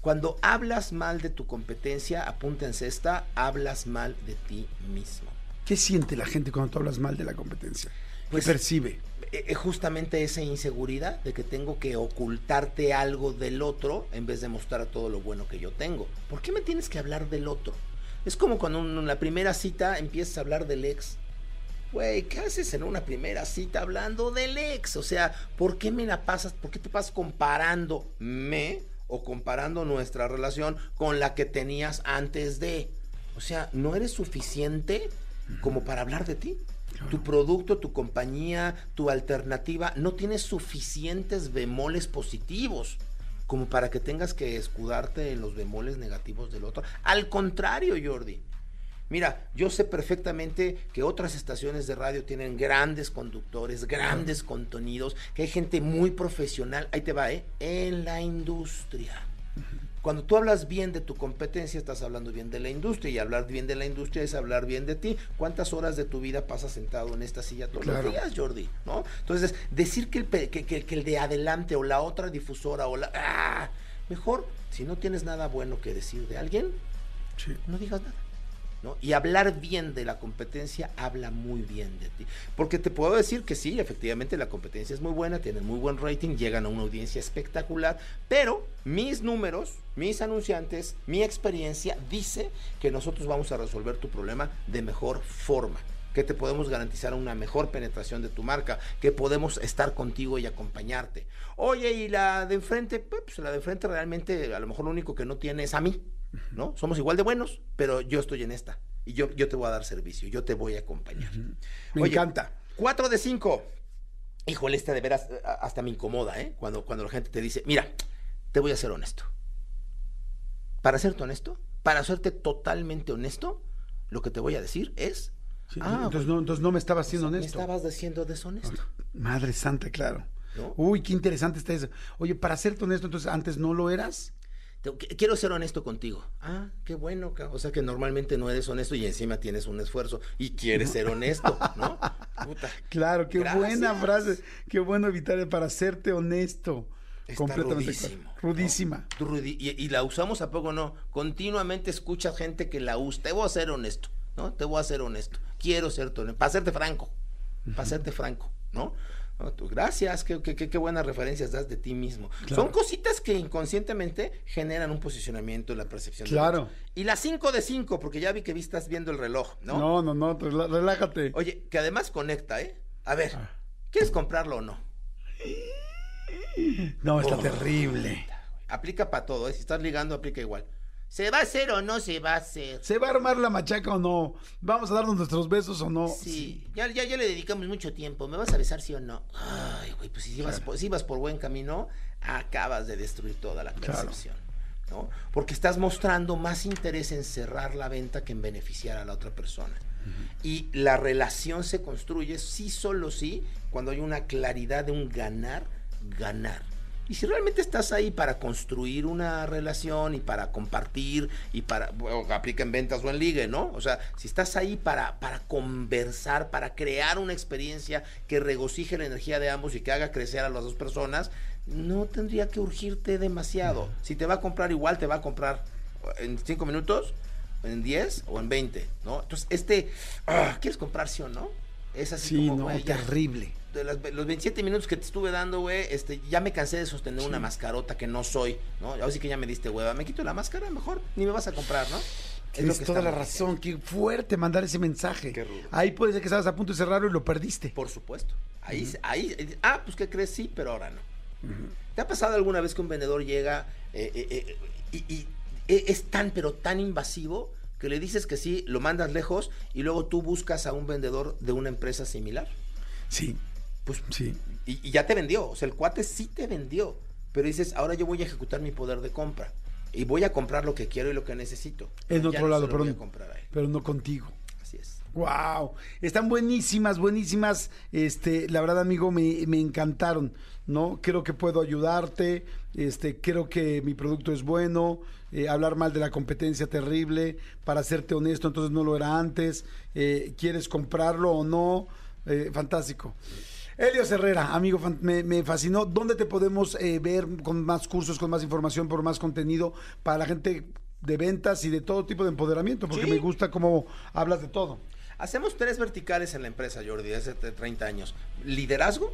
Cuando hablas mal de tu competencia, apúntense esta, hablas mal de ti mismo. ¿Qué siente la gente cuando tú hablas mal de la competencia? Pues- ¿Qué percibe? Eh, eh, justamente esa inseguridad de que tengo que ocultarte algo del otro en vez de mostrar todo lo bueno que yo tengo. ¿Por qué me tienes que hablar del otro? Es como cuando en la primera cita empiezas a hablar del ex. Güey, ¿qué haces en una primera cita hablando del ex? O sea, ¿por qué me la pasas? ¿Por qué te pasas comparándome o comparando nuestra relación con la que tenías antes de? O sea, ¿no eres suficiente como para hablar de ti. Tu producto, tu compañía, tu alternativa no tiene suficientes bemoles positivos como para que tengas que escudarte en los bemoles negativos del otro. Al contrario, Jordi. Mira, yo sé perfectamente que otras estaciones de radio tienen grandes conductores, grandes contenidos, que hay gente muy profesional, ahí te va, ¿eh? En la industria. Cuando tú hablas bien de tu competencia, estás hablando bien de la industria. Y hablar bien de la industria es hablar bien de ti. ¿Cuántas horas de tu vida pasas sentado en esta silla todos Claro. los días, Jordi? ¿No? Entonces, decir que el, que, que- que el de adelante o la otra difusora o la... ¡Ah! Mejor, si no tienes nada bueno que decir de alguien, Sí. no digas nada. ¿No? Y hablar bien de la competencia habla muy bien de ti. Porque te puedo decir que sí, efectivamente la competencia es muy buena, tienen muy buen rating, llegan a una audiencia espectacular, pero mis números, mis anunciantes, mi experiencia dice que nosotros vamos a resolver tu problema de mejor forma que te podemos garantizar una mejor penetración de tu marca, que podemos estar contigo y acompañarte. Oye, y la de enfrente, pues la de enfrente realmente a lo mejor lo único que no tiene es a mí, ¿no? Somos igual de buenos, pero yo estoy en esta y yo, yo te voy a dar servicio, yo te voy a acompañar. Me Oye, encanta. 4 de 5. Híjole, esta de veras hasta me incomoda, ¿eh? Cuando, cuando la gente te dice, mira, te voy a ser honesto. Para serte honesto, para serte totalmente honesto, lo que te voy a decir es, Sí, Ah, entonces, no, entonces no me estaba siendo me honesto. estabas diciendo deshonesto. Madre santa, claro. ¿No? Uy, qué interesante está eso. Oye, para serte honesto, entonces antes no lo eras. Te- Quiero ser honesto contigo. Ah, qué bueno. O sea que normalmente no eres honesto y encima tienes un esfuerzo y quieres ser honesto, ¿no? Puta. Claro, qué Gracias. buena frase. Qué bueno evitar para serte honesto. Está Completamente rudísimo. Rudísima. Y, y la usamos a poco no. Continuamente escuchas gente que la usa. Te voy a ser honesto, ¿no? Te voy a ser honesto. Quiero ser honesto. Para serte franco. Para serte franco, ¿no? No, tú, gracias, qué, qué- qué- qué buenas referencias das de ti mismo. Claro. Son cositas que inconscientemente generan un posicionamiento en la percepción. Claro. Y las 5 de 5, porque ya vi que vi estás viendo el reloj, ¿no? No, no, no, relájate. Oye, que además conecta, ¿eh? A ver, Ah. ¿quieres comprarlo o no? No, está Oh. terrible. Aplica para todo, ¿eh? Si estás ligando, aplica igual. ¿Se va a hacer o no se va a hacer? ¿Se va a armar la machaca o no? ¿Vamos a darnos nuestros besos o no? Sí, Ya, ya, ya le dedicamos mucho tiempo. ¿Me vas a besar sí o no? Ay, güey, pues si vas, por, si vas por buen camino, acabas de destruir toda la Claro. percepción. ¿no? Porque estás mostrando más interés en cerrar la venta que en beneficiar a la otra persona. Y la relación se construye sí, solo sí, cuando hay una claridad de un ganar, ganar. Y si realmente estás ahí para construir una relación y para compartir y para, bueno, aplica en ventas o en ligue, ¿no? O sea, si estás ahí para, para conversar, para crear una experiencia que regocije la energía de ambos y que haga crecer a las dos personas, no tendría que urgirte demasiado. Si te va a comprar igual, te va a comprar en cinco minutos, en 10 o en 20, ¿no? Entonces, este, ah, ¿quieres comprar sí o no? Es así Sí, como, no, terrible. De las- los 27 minutos que te estuve dando, güey, este, ya me cansé de sostener una mascarota que no soy, ¿no? Ahora sí que ya me diste hueva. Me quito la máscara, mejor ni me vas a comprar, ¿no? Es lo Tienes que toda la diciendo. razón. Qué fuerte mandar ese mensaje. Qué rudo. Ahí puede ser que estabas a punto de cerrarlo y lo perdiste. Por supuesto. Ahí, se- ahí, ah, pues ¿qué crees? Sí, pero ahora no. ¿Te ha pasado alguna vez que un vendedor llega eh, eh, eh, y, y, eh, es tan, pero tan invasivo que le dices que sí, lo mandas lejos y luego tú buscas a un vendedor de una empresa similar? Sí, Pues sí. Y, y ya te vendió, o sea, el cuate sí te vendió, pero dices, ahora yo voy a ejecutar mi poder de compra y voy a comprar lo que quiero y lo que necesito. En otro no lado, pero, voy a comprar a él. pero no contigo. Así es. Wow, están buenísimas, buenísimas. Este, la verdad, amigo, me, me encantaron. ¿no? Creo que puedo ayudarte. Este, creo que mi producto es bueno. eh, hablar mal de la competencia terrible. Para serte honesto, entonces no lo era antes. eh, ¿Quieres comprarlo o no? Eh, fantástico. Elios Herrera, amigo, me, me fascinó. ¿Dónde te podemos eh, ver con más cursos, con más información, por más contenido para la gente de ventas y de todo tipo de empoderamiento? Porque Sí. me gusta cómo hablas de todo. Hacemos tres verticales en la empresa, Jordi, hace 30 años. Liderazgo,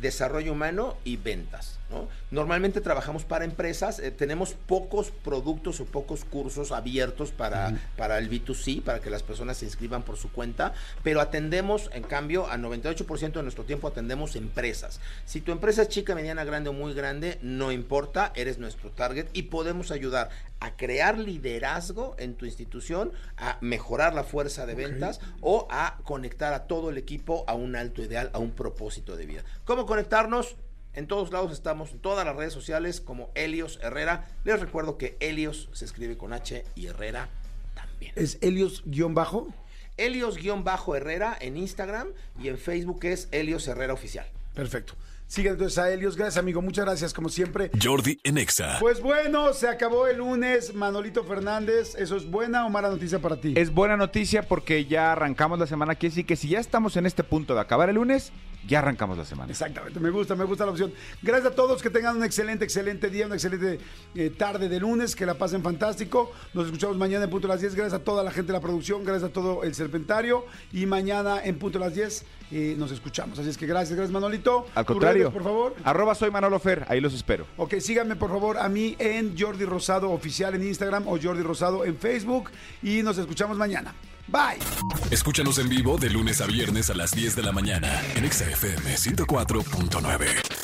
desarrollo humano y ventas. ¿no? Normalmente trabajamos para empresas, eh, tenemos pocos productos o pocos cursos abiertos para, para el B2C, para que las personas se inscriban por su cuenta, pero atendemos, en cambio, a 98% de nuestro tiempo atendemos empresas. Si tu empresa es chica, mediana, grande o muy grande, no importa, eres nuestro target y podemos ayudar a crear liderazgo en tu institución, a mejorar la fuerza de ventas o a conectar a todo el equipo a un alto ideal, a un propósito de vida. ¿Cómo conectarnos? En todos lados estamos, en todas las redes sociales como Helios Herrera. Les recuerdo que Helios se escribe con H y Herrera también. ¿Es Helios-bajo? Helios-Herrera en Instagram y en Facebook es Helios Herrera Oficial. Perfecto. Sigan entonces a Helios. Gracias, amigo. Muchas gracias, como siempre. Jordi en Exa. Pues bueno, se acabó el lunes. Manolito Fernández, ¿eso es buena o mala noticia para ti? Es buena noticia porque ya arrancamos la semana. Quiere decir que si ya estamos en este punto de acabar el lunes, ya arrancamos la semana. Exactamente, me gusta, me gusta la opción. Gracias a todos, que tengan un excelente, excelente día, una excelente eh, tarde de lunes, que la pasen fantástico. Nos escuchamos mañana en punto a las 10. Gracias a toda la gente de la producción, gracias a todo el Serpentario. Y mañana en punto a las 10 eh, nos escuchamos. Así es que gracias, gracias Manolito. Al contrario. redes, por favor. Arroba soy Manolo Fer, ahí los espero. Ok, síganme por favor a mí en Jordi Rosado Oficial en Instagram o Jordi Rosado en Facebook. Y nos escuchamos mañana. Bye. Escúchanos en vivo de lunes a viernes a las 10 de la mañana en Exa FM 104.9.